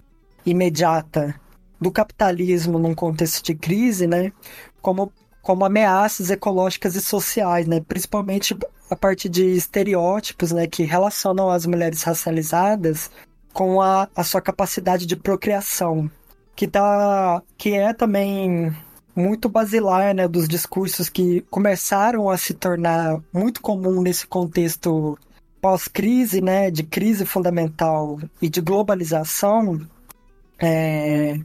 imediata do capitalismo num contexto de crise, né, como, como ameaças ecológicas e sociais, né, principalmente a partir de estereótipos né, que relacionam as mulheres racializadas com a, a sua capacidade de procriação, que, tá, que é também muito basilar né, dos discursos que começaram a se tornar muito comum nesse contexto pós-crise, né, de crise fundamental e de globalização, é,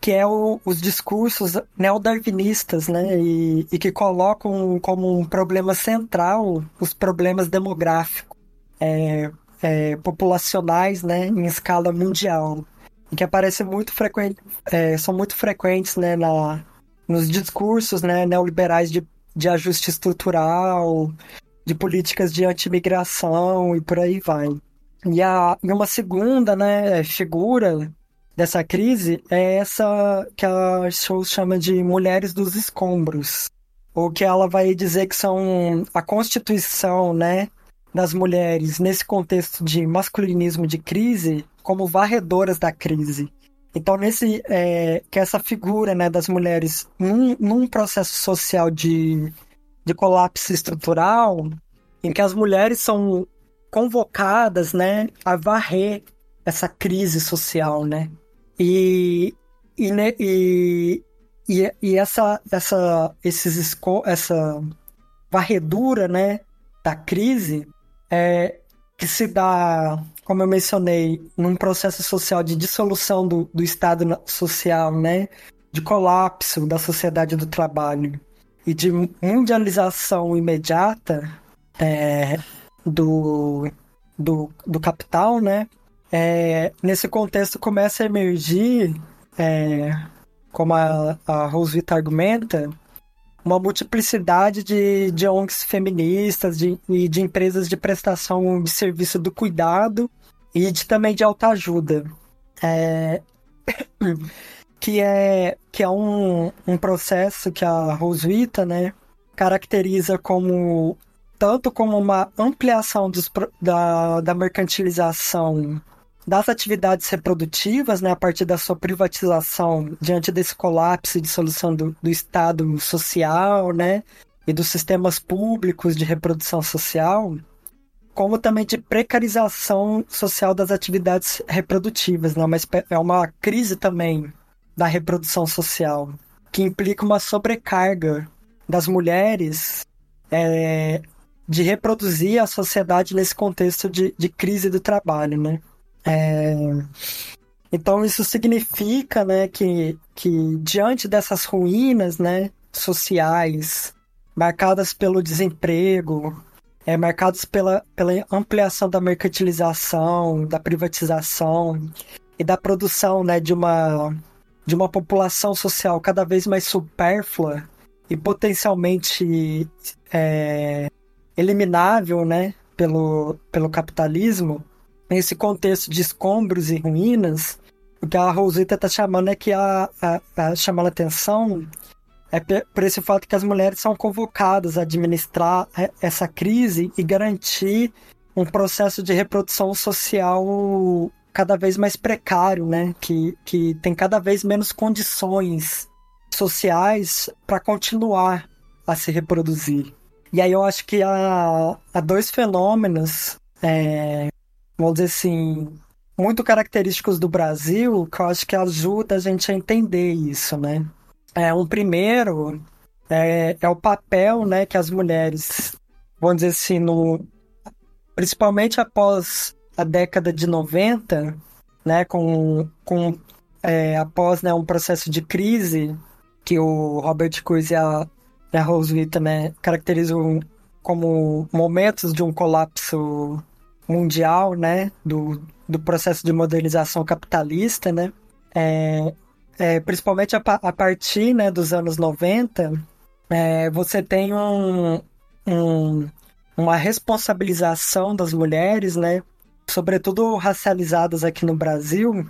que é o, os discursos neodarwinistas, né, e, e, que colocam como um problema central os problemas demográficos. É, é, populacionais né, em escala mundial e que aparecem muito frequente, é, são muito frequentes né, na, nos discursos né, neoliberais de, de ajuste estrutural, de políticas de antimigração e por aí vai. E, a, e uma segunda né, figura dessa crise é essa que a show chama de mulheres dos escombros, ou que ela vai dizer que são a constituição, né, das mulheres nesse contexto de masculinismo de crise como varredoras da crise. Então, nesse é, que essa figura né, das mulheres num, num processo social de, de colapso estrutural, em que as mulheres são convocadas né, a varrer essa crise social, né? E, e, né, e, e, e essa, essa, esses, essa varredura né, da crise é, que se dá, como eu mencionei, num processo social de dissolução do, do Estado social, né? De colapso da sociedade do trabalho. e de mundialização imediata é, do, do, do capital, né? É, nesse contexto começa a emergir, é, como a, a Roswitha argumenta, uma multiplicidade de, de ONGs feministas e de empresas de prestação de serviço do cuidado e de, também de autoajuda. É, que é, que é um, um processo que a Roswitha né, caracteriza como tanto como uma ampliação dos, da, da mercantilização das atividades reprodutivas, né, a partir da sua privatização diante desse colapso e dissolução do, do Estado social, né, e dos sistemas públicos de reprodução social, como também de precarização social das atividades reprodutivas, né, mas é uma crise também da reprodução social, que implica uma sobrecarga das mulheres é, de reproduzir a sociedade nesse contexto de, de crise do trabalho, né? É... Então isso significa, né, que, que diante dessas ruínas, né, sociais, marcadas pelo desemprego, é, marcadas pela, pela ampliação da mercantilização, da privatização e da produção, né, de uma de uma população social cada vez mais supérflua e potencialmente é, eliminável, né, pelo, pelo capitalismo, nesse contexto de escombros e ruínas, o que a Rosita está chamando é que a, a, a chamando a atenção é por esse fato que as mulheres são convocadas a administrar essa crise e garantir um processo de reprodução social cada vez mais precário, né? Que, que tem cada vez menos condições sociais para continuar a se reproduzir. E aí eu acho que há, há dois fenômenos, é, vamos dizer assim, muito característicos do Brasil, que eu acho que ajuda a gente a entender isso, né? É, um primeiro é, é o papel né, que as mulheres, vamos dizer assim, no, principalmente após a década de 90, né, com, com é, após né, um processo de crise que o Robert Cruz e a a Roswitha, né, caracterizam como momentos de um colapso mundial, né, do, do processo de modernização capitalista, né, é, é, principalmente a, a, partir, né, dos anos 90, é, você tem um, um, uma responsabilização das mulheres, né, sobretudo racializadas aqui no Brasil,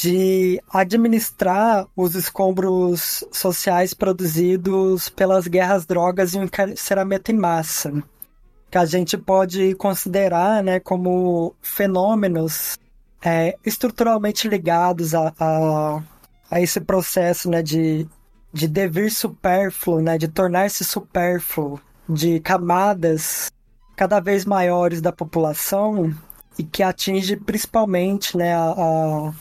de administrar os escombros sociais produzidos pelas guerras, drogas e o encarceramento em massa, que a gente pode considerar né, como fenômenos é, estruturalmente ligados a, a, a, esse processo né, de, de devir supérfluo, né, de tornar-se supérfluo, de camadas cada vez maiores da população e que atinge principalmente né, a, a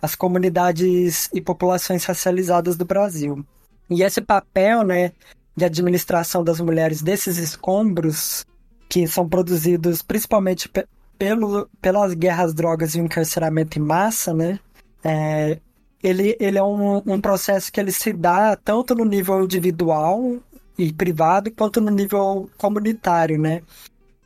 as comunidades e populações racializadas do Brasil. E esse papel, né, de administração das mulheres desses escombros que são produzidos principalmente pelo, pelas guerras, drogas e encarceramento em massa, né, é, ele, ele é um, um processo que ele se dá tanto no nível individual e privado quanto no nível comunitário, né?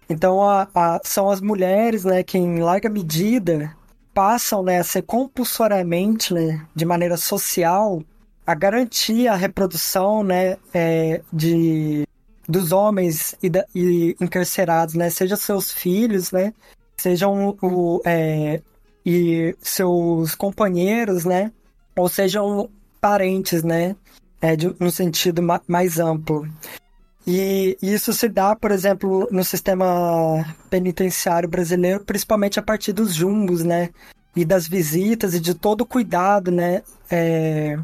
Então a, a, são as mulheres, né, que em larga medida passam né, a ser compulsoriamente, né, de maneira social, a garantir a reprodução né, é, de, dos homens e, da, e encarcerados, né, seja seus filhos, né, sejam o, é, e seus companheiros, né, ou sejam parentes, né, é, de, no sentido mais amplo. E isso se dá, por exemplo, no sistema penitenciário brasileiro, principalmente a partir dos jumbos, né? E das visitas e de todo o cuidado, né? É,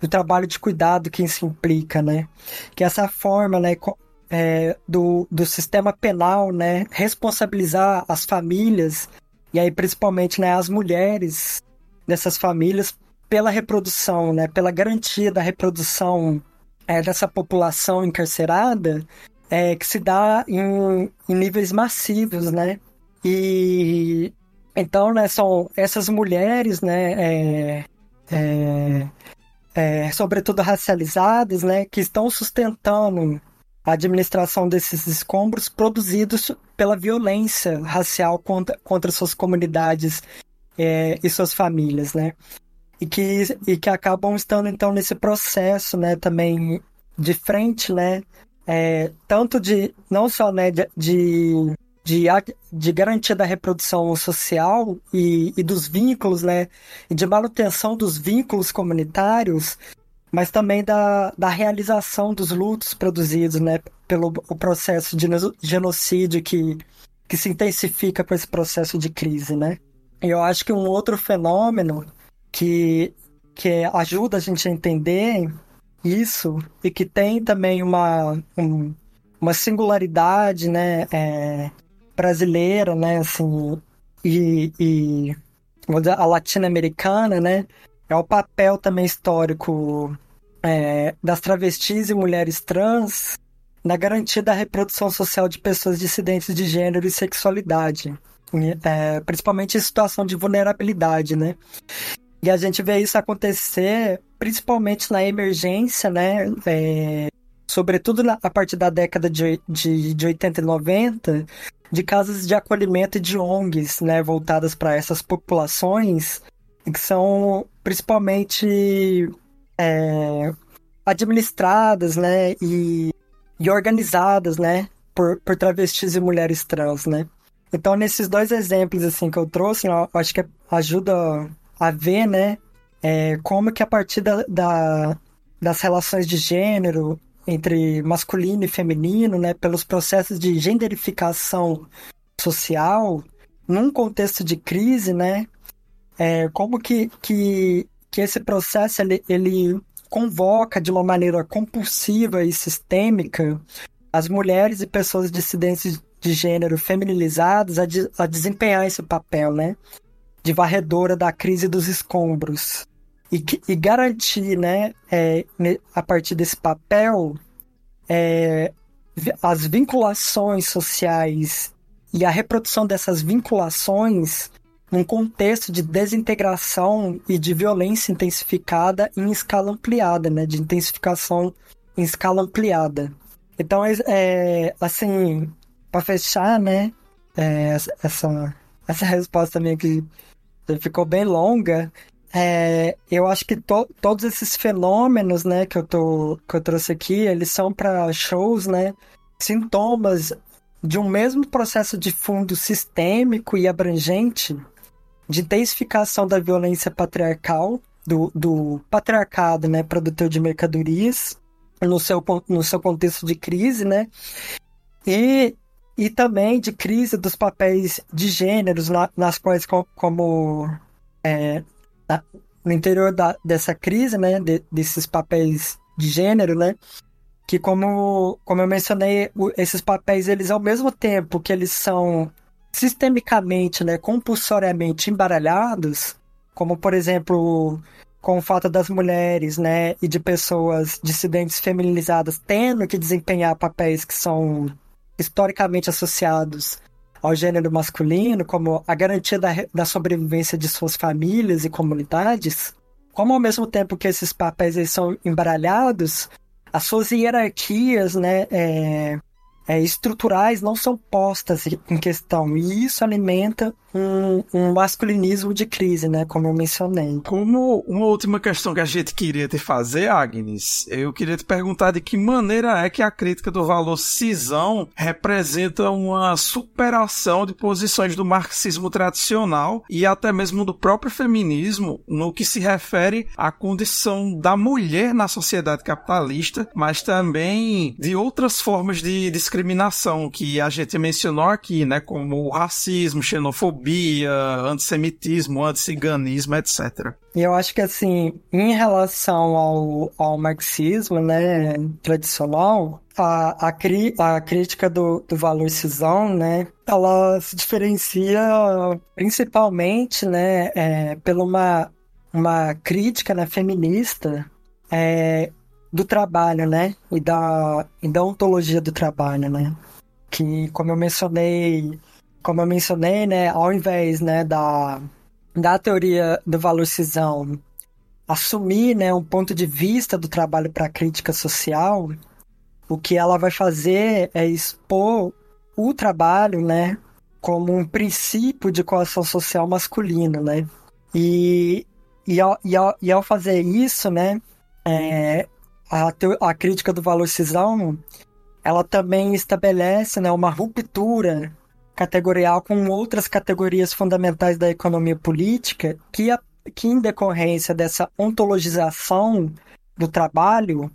do trabalho de cuidado que isso implica, né? Que essa forma, né? É, do, do sistema penal, né? Responsabilizar as famílias, e aí principalmente né, as mulheres dessas famílias pela reprodução, né? Pela garantia da reprodução é, dessa população encarcerada é, que se dá em, em níveis massivos, né? E então, né, são essas mulheres, né, é, é, é, sobretudo racializadas, né, que estão sustentando a administração desses escombros produzidos pela violência racial contra, contra suas comunidades é, e suas famílias, né? E que, e que acabam estando, então, nesse processo, né, também de frente, né, é, tanto de, não só, né, de, de, de, de garantia da reprodução social e, e dos vínculos, né, e de manutenção dos vínculos comunitários, mas também da, da realização dos lutos produzidos, né, pelo o processo de genocídio que, que se intensifica com esse processo de crise, né. Eu acho que um outro fenômeno que, que ajuda a gente a entender isso e que tem também uma, um, uma singularidade, né, é, brasileira, né, assim, e, e a latino-americana, né, é o papel também histórico é, das travestis e mulheres trans na garantia da reprodução social de pessoas dissidentes de gênero e sexualidade, é, principalmente em situação de vulnerabilidade, né? E a gente vê isso acontecer principalmente na emergência, né? É, sobretudo na, a partir da década de, de, de 80 e 90, de casas de acolhimento e de ONGs, né? Voltadas para essas populações que são principalmente é, administradas, né? E, e organizadas, né? Por, por travestis e mulheres trans, né? Então, nesses dois exemplos, assim, que eu trouxe, eu acho que ajuda a ver, né, é, como que a partir da, da, das relações de gênero entre masculino e feminino, né, pelos processos de genderificação social, num contexto de crise, né, é, como que, que, que esse processo ele, ele convoca de uma maneira compulsiva e sistêmica as mulheres e pessoas dissidentes de gênero feminilizadas a, de, a desempenhar esse papel, né? de varredora da crise dos escombros e, e garantir, né, é, a partir desse papel, é, as vinculações sociais e a reprodução dessas vinculações num contexto de desintegração e de violência intensificada em escala ampliada, né, de intensificação em escala ampliada. Então, é, assim, para fechar, né, é, essa, essa resposta minha que ficou bem longa. É, eu acho que to, todos esses fenômenos, né, que eu, tô, que eu trouxe aqui, eles são para shows, né, sintomas de um mesmo processo de fundo sistêmico e abrangente de intensificação da violência patriarcal, do, do patriarcado, né, produtor de mercadorias, no seu, no seu contexto de crise, né, e e também de crise dos papéis de gêneros na, nas quais como é, no interior da, dessa crise, né, de, desses papéis de gênero, né, que como, como eu mencionei, esses papéis, eles ao mesmo tempo que eles são sistemicamente, né, compulsoriamente embaralhados, como por exemplo, com o fato das mulheres, né, e de pessoas dissidentes feminizadas tendo que desempenhar papéis que são historicamente associados ao gênero masculino, como a garantia da, da sobrevivência de suas famílias e comunidades, como ao mesmo tempo que esses papéis são embaralhados, as suas hierarquias, né, é, é, estruturais não são postas em questão. E isso alimenta um, um, masculinismo de crise, né? Como eu mencionei. Como uma última questão que a gente queria te fazer, Agnes, eu queria te perguntar de que maneira é que a crítica do valor cisão representa uma superação de posições do marxismo tradicional e até mesmo do próprio feminismo no que se refere à condição da mulher na sociedade capitalista, mas também de outras formas de discriminação que a gente mencionou aqui, né, como racismo, xenofobia, antissemitismo, anticiganismo, etc. E eu acho que, assim, em relação ao, ao marxismo, né, tradicional, a, a, cri, a crítica do, do valor cisão, né, ela se diferencia principalmente, né, é, pela uma, uma crítica né, feminista é, do trabalho, né? E da, e da ontologia do trabalho, né? Que, como eu mencionei, como eu mencionei, né? Ao invés, né, da, da teoria do valor cisão, assumir né, um ponto de vista do trabalho para a crítica social, o que ela vai fazer é expor o trabalho né, como um princípio de coação social masculina. Né? E, e, ao, e, ao, e ao fazer isso, né, é, a, a crítica do valor cisão ela também estabelece né, uma ruptura categorial com outras categorias fundamentais da economia política que, a, que em decorrência dessa ontologização do trabalho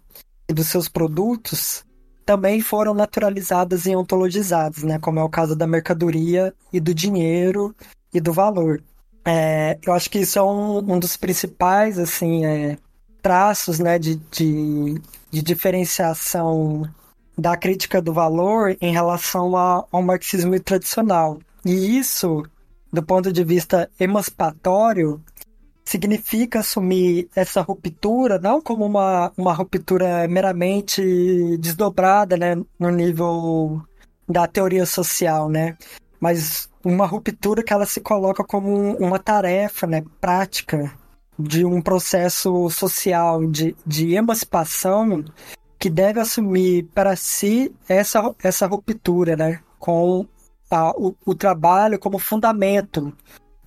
e dos seus produtos também foram naturalizadas e ontologizadas, né, como é o caso da mercadoria e do dinheiro e do valor. É, eu acho que isso é um, um dos principais assim, é, traços né, de, de, de diferenciação da crítica do valor em relação ao marxismo tradicional. E isso, do ponto de vista emancipatório, significa assumir essa ruptura não como uma, uma ruptura meramente desdobrada né, no nível da teoria social, né? mas uma ruptura que ela se coloca como uma tarefa né, prática de um processo social de, de emancipação que deve assumir para si essa, essa ruptura, né? Com a, o, o trabalho como fundamento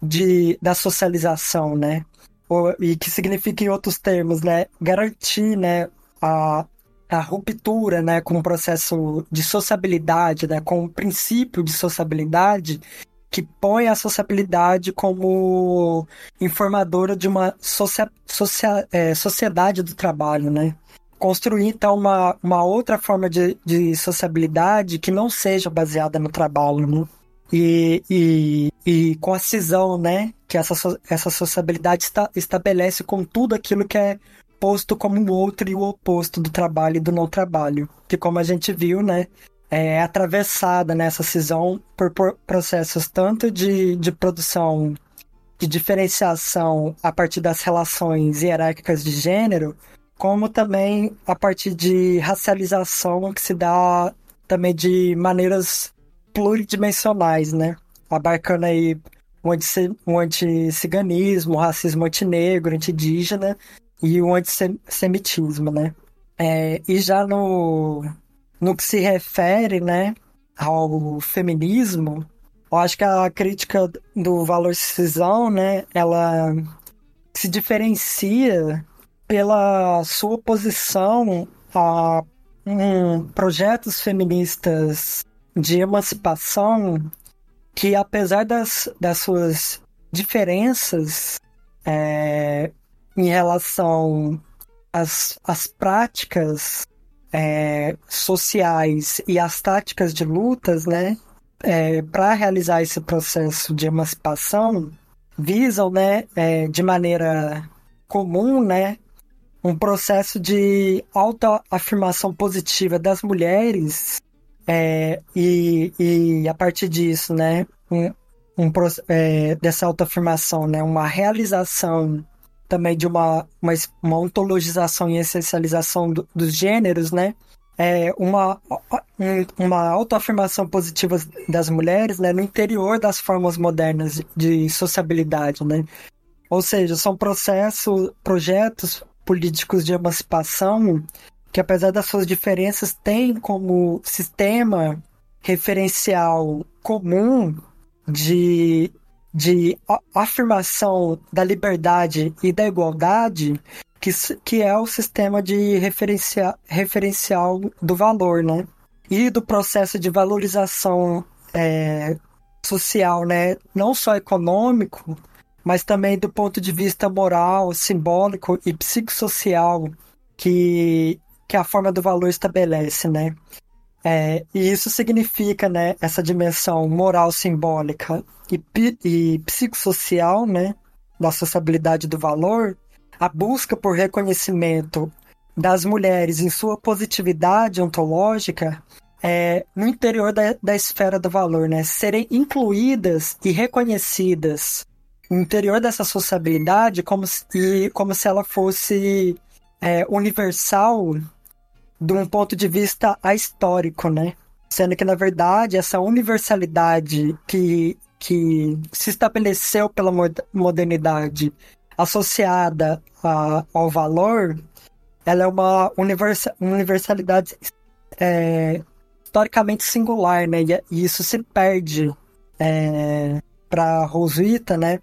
de, da socialização, né? O, e que significa, em outros termos, né? Garantir, né? A, a ruptura, né? Com o processo de sociabilidade, né? Com o princípio de sociabilidade que põe a sociabilidade como informadora de uma socia, socia, é, sociedade do trabalho, né? Construir então uma, uma outra forma de, de sociabilidade que não seja baseada no trabalho, né? E, e, e com a cisão, né, que essa, essa sociabilidade está, estabelece com tudo aquilo que é posto como um outro e o oposto do trabalho e do não trabalho, que como a gente viu, né, é atravessada nessa cisão por, por processos tanto de, de produção de diferenciação a partir das relações hierárquicas de gênero, como também a partir de racialização que se dá também de maneiras pluridimensionais, né? Abarcando aí o anti-ciganismo, o racismo antinegro, anti-indígena e o antissemitismo, né? É, e já no, no que se refere, né, ao feminismo, eu acho que a crítica do valor cisão, né, ela se diferencia pela sua oposição a um, projetos feministas de emancipação que, apesar das, das suas diferenças é, em relação às, às práticas é, sociais e às táticas de lutas, né, é, para realizar esse processo de emancipação, visam, né, é, de maneira comum, né, um processo de autoafirmação positiva das mulheres é, e, e a partir disso, né, um, um é, dessa autoafirmação, né, uma realização também de uma, uma, uma ontologização e essencialização do, dos gêneros, né, é uma, uma autoafirmação positiva das mulheres né, no interior das formas modernas de sociabilidade, né? Ou seja, são processos, projetos políticos de emancipação que, apesar das suas diferenças, têm como sistema referencial comum de, de afirmação da liberdade e da igualdade, que, que é o sistema de referencia, referencial do valor, né? E do processo de valorização é, social, né? Não só econômico, mas também do ponto de vista moral, simbólico e psicossocial que, que a forma do valor estabelece, né? É, e isso significa, né, essa dimensão moral simbólica e, e psicossocial, né, da sociabilidade do valor, a busca por reconhecimento das mulheres em sua positividade ontológica é, no interior da, da esfera do valor, né, serem incluídas e reconhecidas interior dessa sociabilidade como se, como se ela fosse é, universal de um ponto de vista histórico, né? Sendo que, na verdade, essa universalidade que, que se estabeleceu pela modernidade associada a, ao valor, ela é uma universa, universalidade é, historicamente singular, né? E, isso se perde é, para Roswitha, né?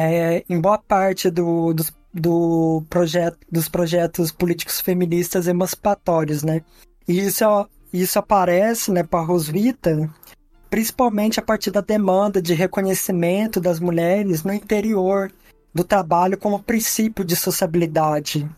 É, em boa parte do, dos, do dos projetos políticos feministas emancipatórios, né? E isso, isso aparece, né, para Roswitha, principalmente a partir da demanda de reconhecimento das mulheres no interior do trabalho como princípio de sociabilidade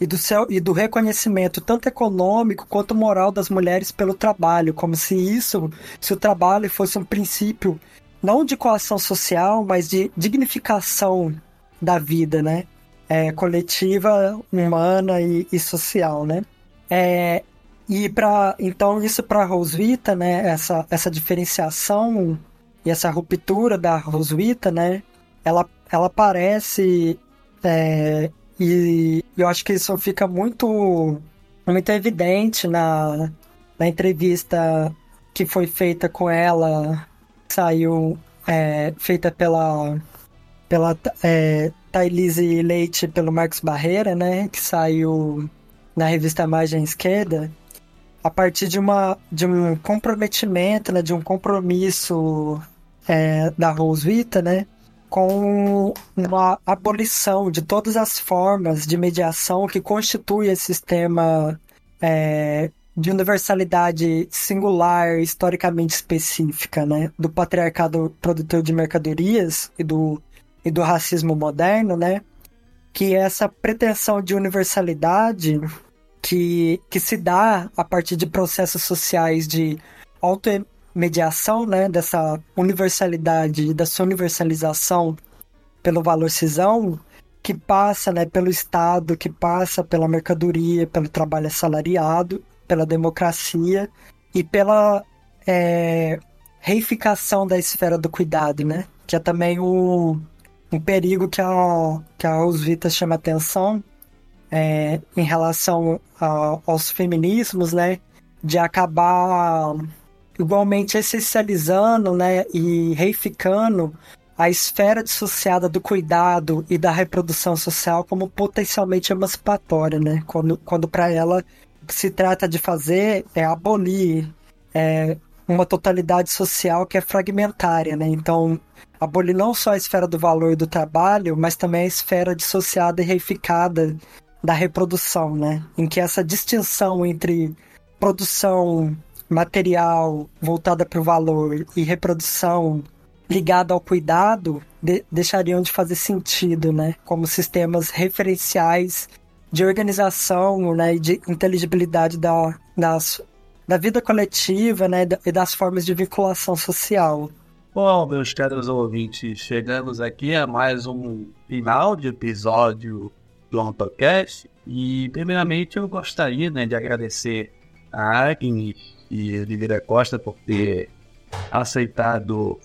e do, seu, e do reconhecimento tanto econômico quanto moral das mulheres pelo trabalho, como se isso, se o trabalho fosse um princípio não de coação social, mas de dignificação da vida, né? É, coletiva, humana e, e social, né? É, e para então isso para Roswitha, né? Essa essa diferenciação e essa ruptura da Roswitha, né? Ela ela parece é, e eu acho que isso fica muito muito evidente na na entrevista que foi feita com ela saiu é, feita pela pela é, Thailise Leite pelo Marcos Barreira, né, que saiu na revista Margem Esquerda, a partir de uma de um comprometimento, né, de um compromisso é, da Roswitha, né, com uma abolição de todas as formas de mediação que constitui esse sistema é, de universalidade singular, historicamente específica, né? Do patriarcado produtor de mercadorias e do, e do racismo moderno, né? Que essa pretensão de universalidade que, que se dá a partir de processos sociais de automediação, né? Dessa universalidade, dessa universalização pelo valor cisão, que passa né, pelo Estado, que passa pela mercadoria, pelo trabalho assalariado pela democracia e pela é, reificação da esfera do cuidado, né? Que é também o, um perigo que a, que a Rosvita chama atenção é, em relação a, aos feminismos, né? De acabar igualmente essencializando né, e reificando a esfera dissociada do cuidado e da reprodução social como potencialmente emancipatória, né? Quando, quando para ela que se trata de fazer é abolir é, uma totalidade social que é fragmentária, né? Então, abolir não só a esfera do valor e do trabalho, mas também a esfera dissociada e reificada da reprodução, né? Em que essa distinção entre produção material voltada para o valor e reprodução ligada ao cuidado de deixariam de fazer sentido, né? Como sistemas referenciais de organização né, de inteligibilidade da, das, da vida coletiva né, e das formas de vinculação social. Bom, meus caros ouvintes, chegamos aqui a mais um final de episódio do AutoCast e, primeiramente, eu gostaria né, de agradecer a Agnes e Oliveira Costa por ter aceitado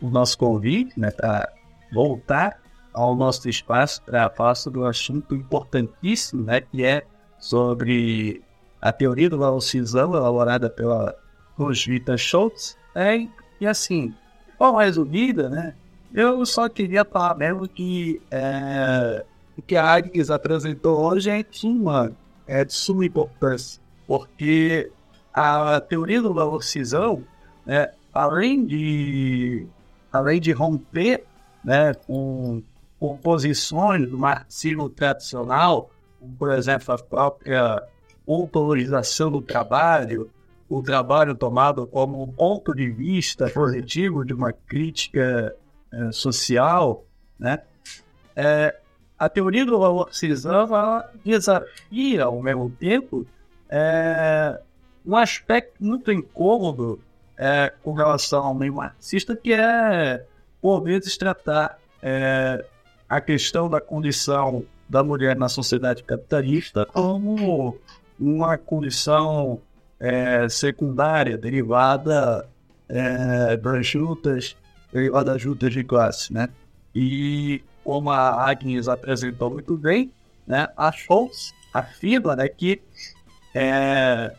o nosso convite né, para voltar ao nosso espaço para falar sobre um assunto importantíssimo, né, que é sobre a teoria do valorização elaborada pela Roswitha Schultz. É, e assim, bom, resumida, né, eu só queria falar mesmo que é, o que a Agnes apresentou hoje é de suma, é de suma importância, porque a teoria do valorização, né, além de além de romper né, com composições do marxismo tradicional, por exemplo, a própria autorização do trabalho, o trabalho tomado como um ponto de vista positivo de uma crítica é, social, né? É, a teoria do marxismo desafia, ao mesmo tempo, é, um aspecto muito incômodo é, com relação ao meio marxista, que é, por vezes, tratar é, a questão da condição da mulher na sociedade capitalista como uma condição é, secundária derivada é, das juntas, derivada das juntas de classe, né? E como a Agnes apresentou muito bem, né, a Schultz afirma né, que é,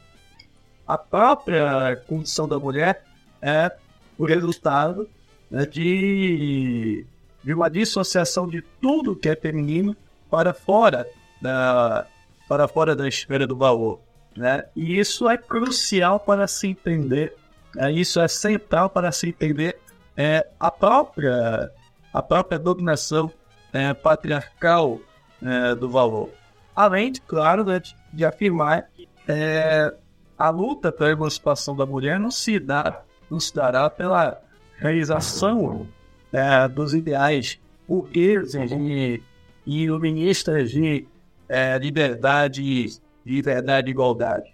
a própria condição da mulher é o resultado né, de de uma dissociação de tudo que é feminino para fora da, para fora da esfera do valor. Né? E isso é crucial para se entender, é, isso é central para se entender é, a, própria, a própria dominação é, patriarcal é, do valor. Além de, claro, né, de, de afirmar que é, a luta pela emancipação da mulher não se, dá, não se dará pela realização é, dos ideais burgueses e iluministas de é, liberdade, liberdade e igualdade.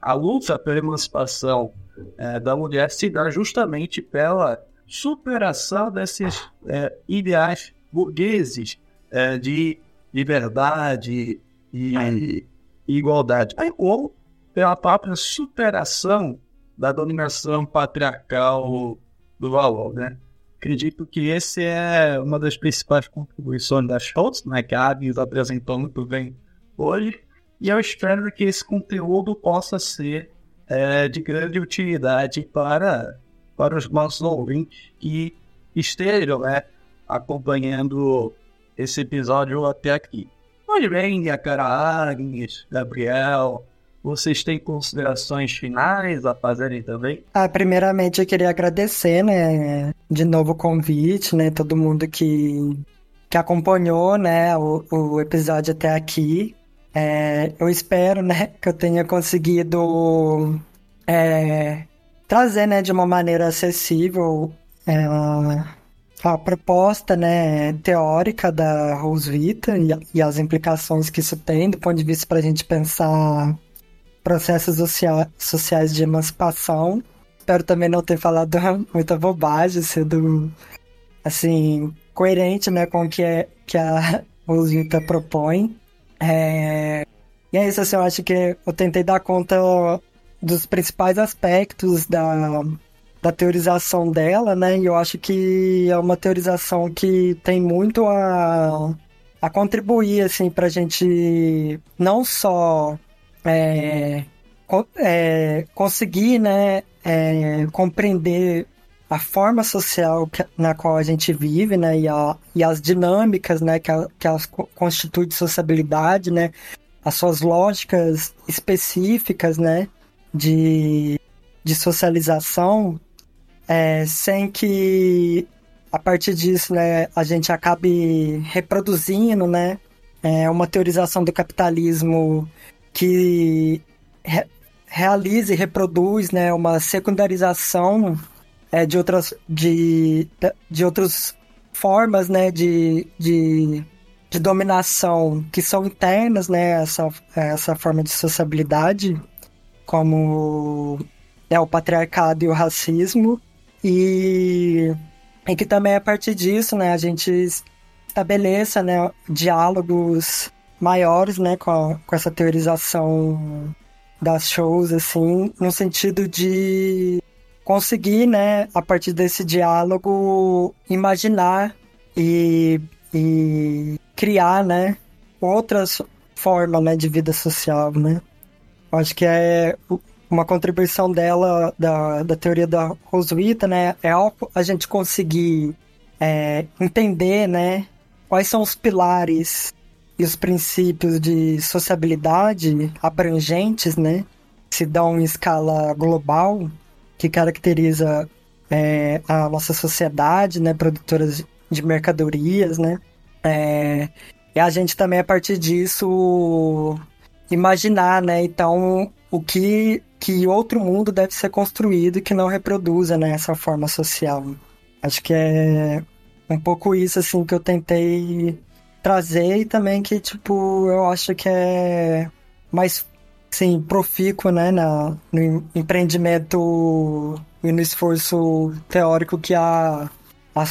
A luta pela emancipação é, da mulher se dá justamente pela superação desses é, ideais burgueses é, de liberdade e, e igualdade, aí como pela própria superação da dominação patriarcal do valor, né? Acredito que esse é uma das principais contribuições da Schultz, né, que a Agnes apresentou muito bem hoje, e eu espero que esse conteúdo possa ser é, de grande utilidade para, para os nossos ouvintes que estejam né, acompanhando esse episódio até aqui. Muito bem, minha cara Agnes, Gabriel, vocês têm considerações finais a fazerem também? Ah, primeiramente eu queria agradecer, né, de novo o convite, né, todo mundo que, que acompanhou, né, o, o episódio até aqui. É, eu espero, né, que eu tenha conseguido é, trazer, né, de uma maneira acessível é, a proposta, né, teórica da Roswitha e, e as implicações que isso tem do ponto de vista para a gente pensar processos sociais de emancipação. Espero também não ter falado muita bobagem, sendo assim coerente, né, com o que, é, que a Rosita propõe. É... E é isso, assim, eu acho que eu tentei dar conta dos principais aspectos da, da teorização dela, né? E eu acho que é uma teorização que tem muito a, a contribuir, assim, pra gente não só é, é, conseguir né, é, compreender a forma social que, na qual a gente vive, né, e, a, e as dinâmicas, né, que, a, que elas constituem de sociabilidade, né, as suas lógicas específicas, né, de, de socialização, é, sem que a partir disso, né, a gente acabe reproduzindo, né, é, uma teorização do capitalismo que re realiza e reproduz né, uma secundarização é, de outras de, de outras formas né, de, de, de dominação que são internas né, essa, essa forma de sociabilidade como é, o patriarcado e o racismo. E, e que também a partir disso né, a gente estabeleça né, diálogos maiores, né, com, a, com essa teorização das shows, assim, no sentido de conseguir, né, a partir desse diálogo, imaginar e, e criar, né, outras formas, né, de vida social, né. Acho que é uma contribuição dela, da, da teoria da Roswitha, né, é a gente conseguir é, entender, né, quais são os pilares e os princípios de sociabilidade abrangentes, né, se dão em escala global, que caracteriza é, a nossa sociedade, né, produtoras de mercadorias, né, é, e a gente também a partir disso imaginar, né, então o que que outro mundo deve ser construído que não reproduza né, essa forma social. Acho que é um pouco isso assim que eu tentei trazer e também que, tipo, eu acho que é mais, sim, profícuo, né, na, no empreendimento e no esforço teórico que a, a,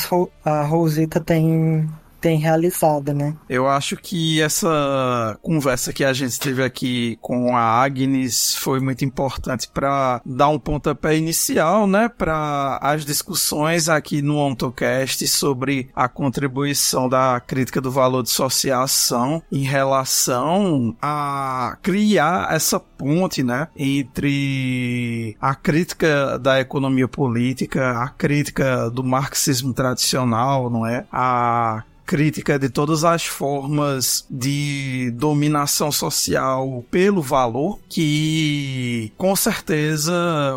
a Rosita tem tem realizado, né? Eu acho que essa conversa que a gente teve aqui com a Agnes foi muito importante para dar um pontapé inicial, né, para as discussões aqui no OntoCast sobre a contribuição da crítica do valor de associação em relação a criar essa ponte, né, entre a crítica da economia política, a crítica do marxismo tradicional, não é? A crítica de todas as formas de dominação social pelo valor, que com certeza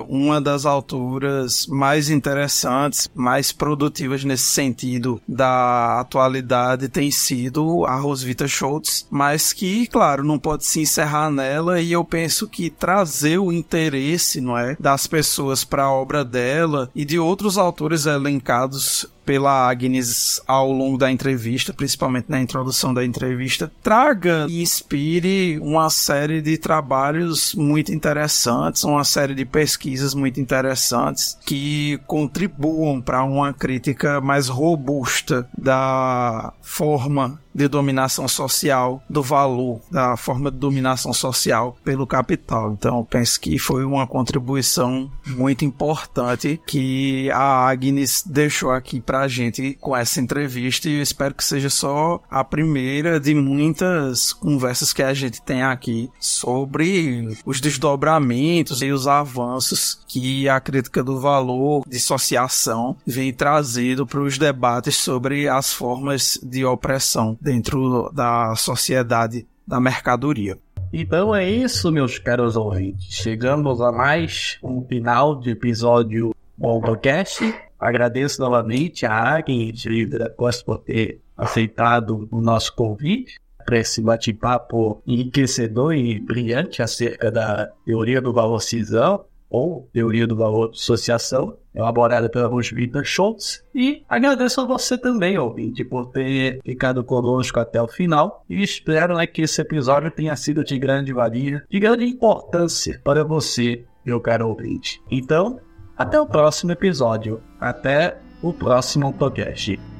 uma das autoras mais interessantes, mais produtivas nesse sentido da atualidade tem sido a Roswitha Schultz, mas que, claro, não pode se encerrar nela e eu penso que trazer o interesse, não é, das pessoas para a obra dela e de outros autores elencados pela Agnes ao longo da entrevista, principalmente na introdução da entrevista, traga e inspire uma série de trabalhos muito interessantes, uma série de pesquisas muito interessantes que contribuam para uma crítica mais robusta da forma de dominação social, do valor da forma de dominação social pelo capital. Então, penso que foi uma contribuição muito importante que a Agnes deixou aqui pra gente com essa entrevista e eu espero que seja só a primeira de muitas conversas que a gente tem aqui sobre os desdobramentos e os avanços que a crítica do valor de associação vem trazido para os debates sobre as formas de opressão dentro da sociedade da mercadoria. Então é isso, meus caros ouvintes. Chegamos a mais um final de episódio podcast. Agradeço novamente a Agnes da Costa por ter aceitado o nosso convite para esse bate-papo enriquecedor e brilhante acerca da teoria do valor cisão ou teoria do valor de associação, elaborada pela Rosvita Schultz. E agradeço a você também, ouvinte, por ter ficado conosco até o final. E espero né, que esse episódio tenha sido de grande valia, de grande importância para você, meu caro ouvinte. Então, até o próximo episódio. Até o próximo podcast.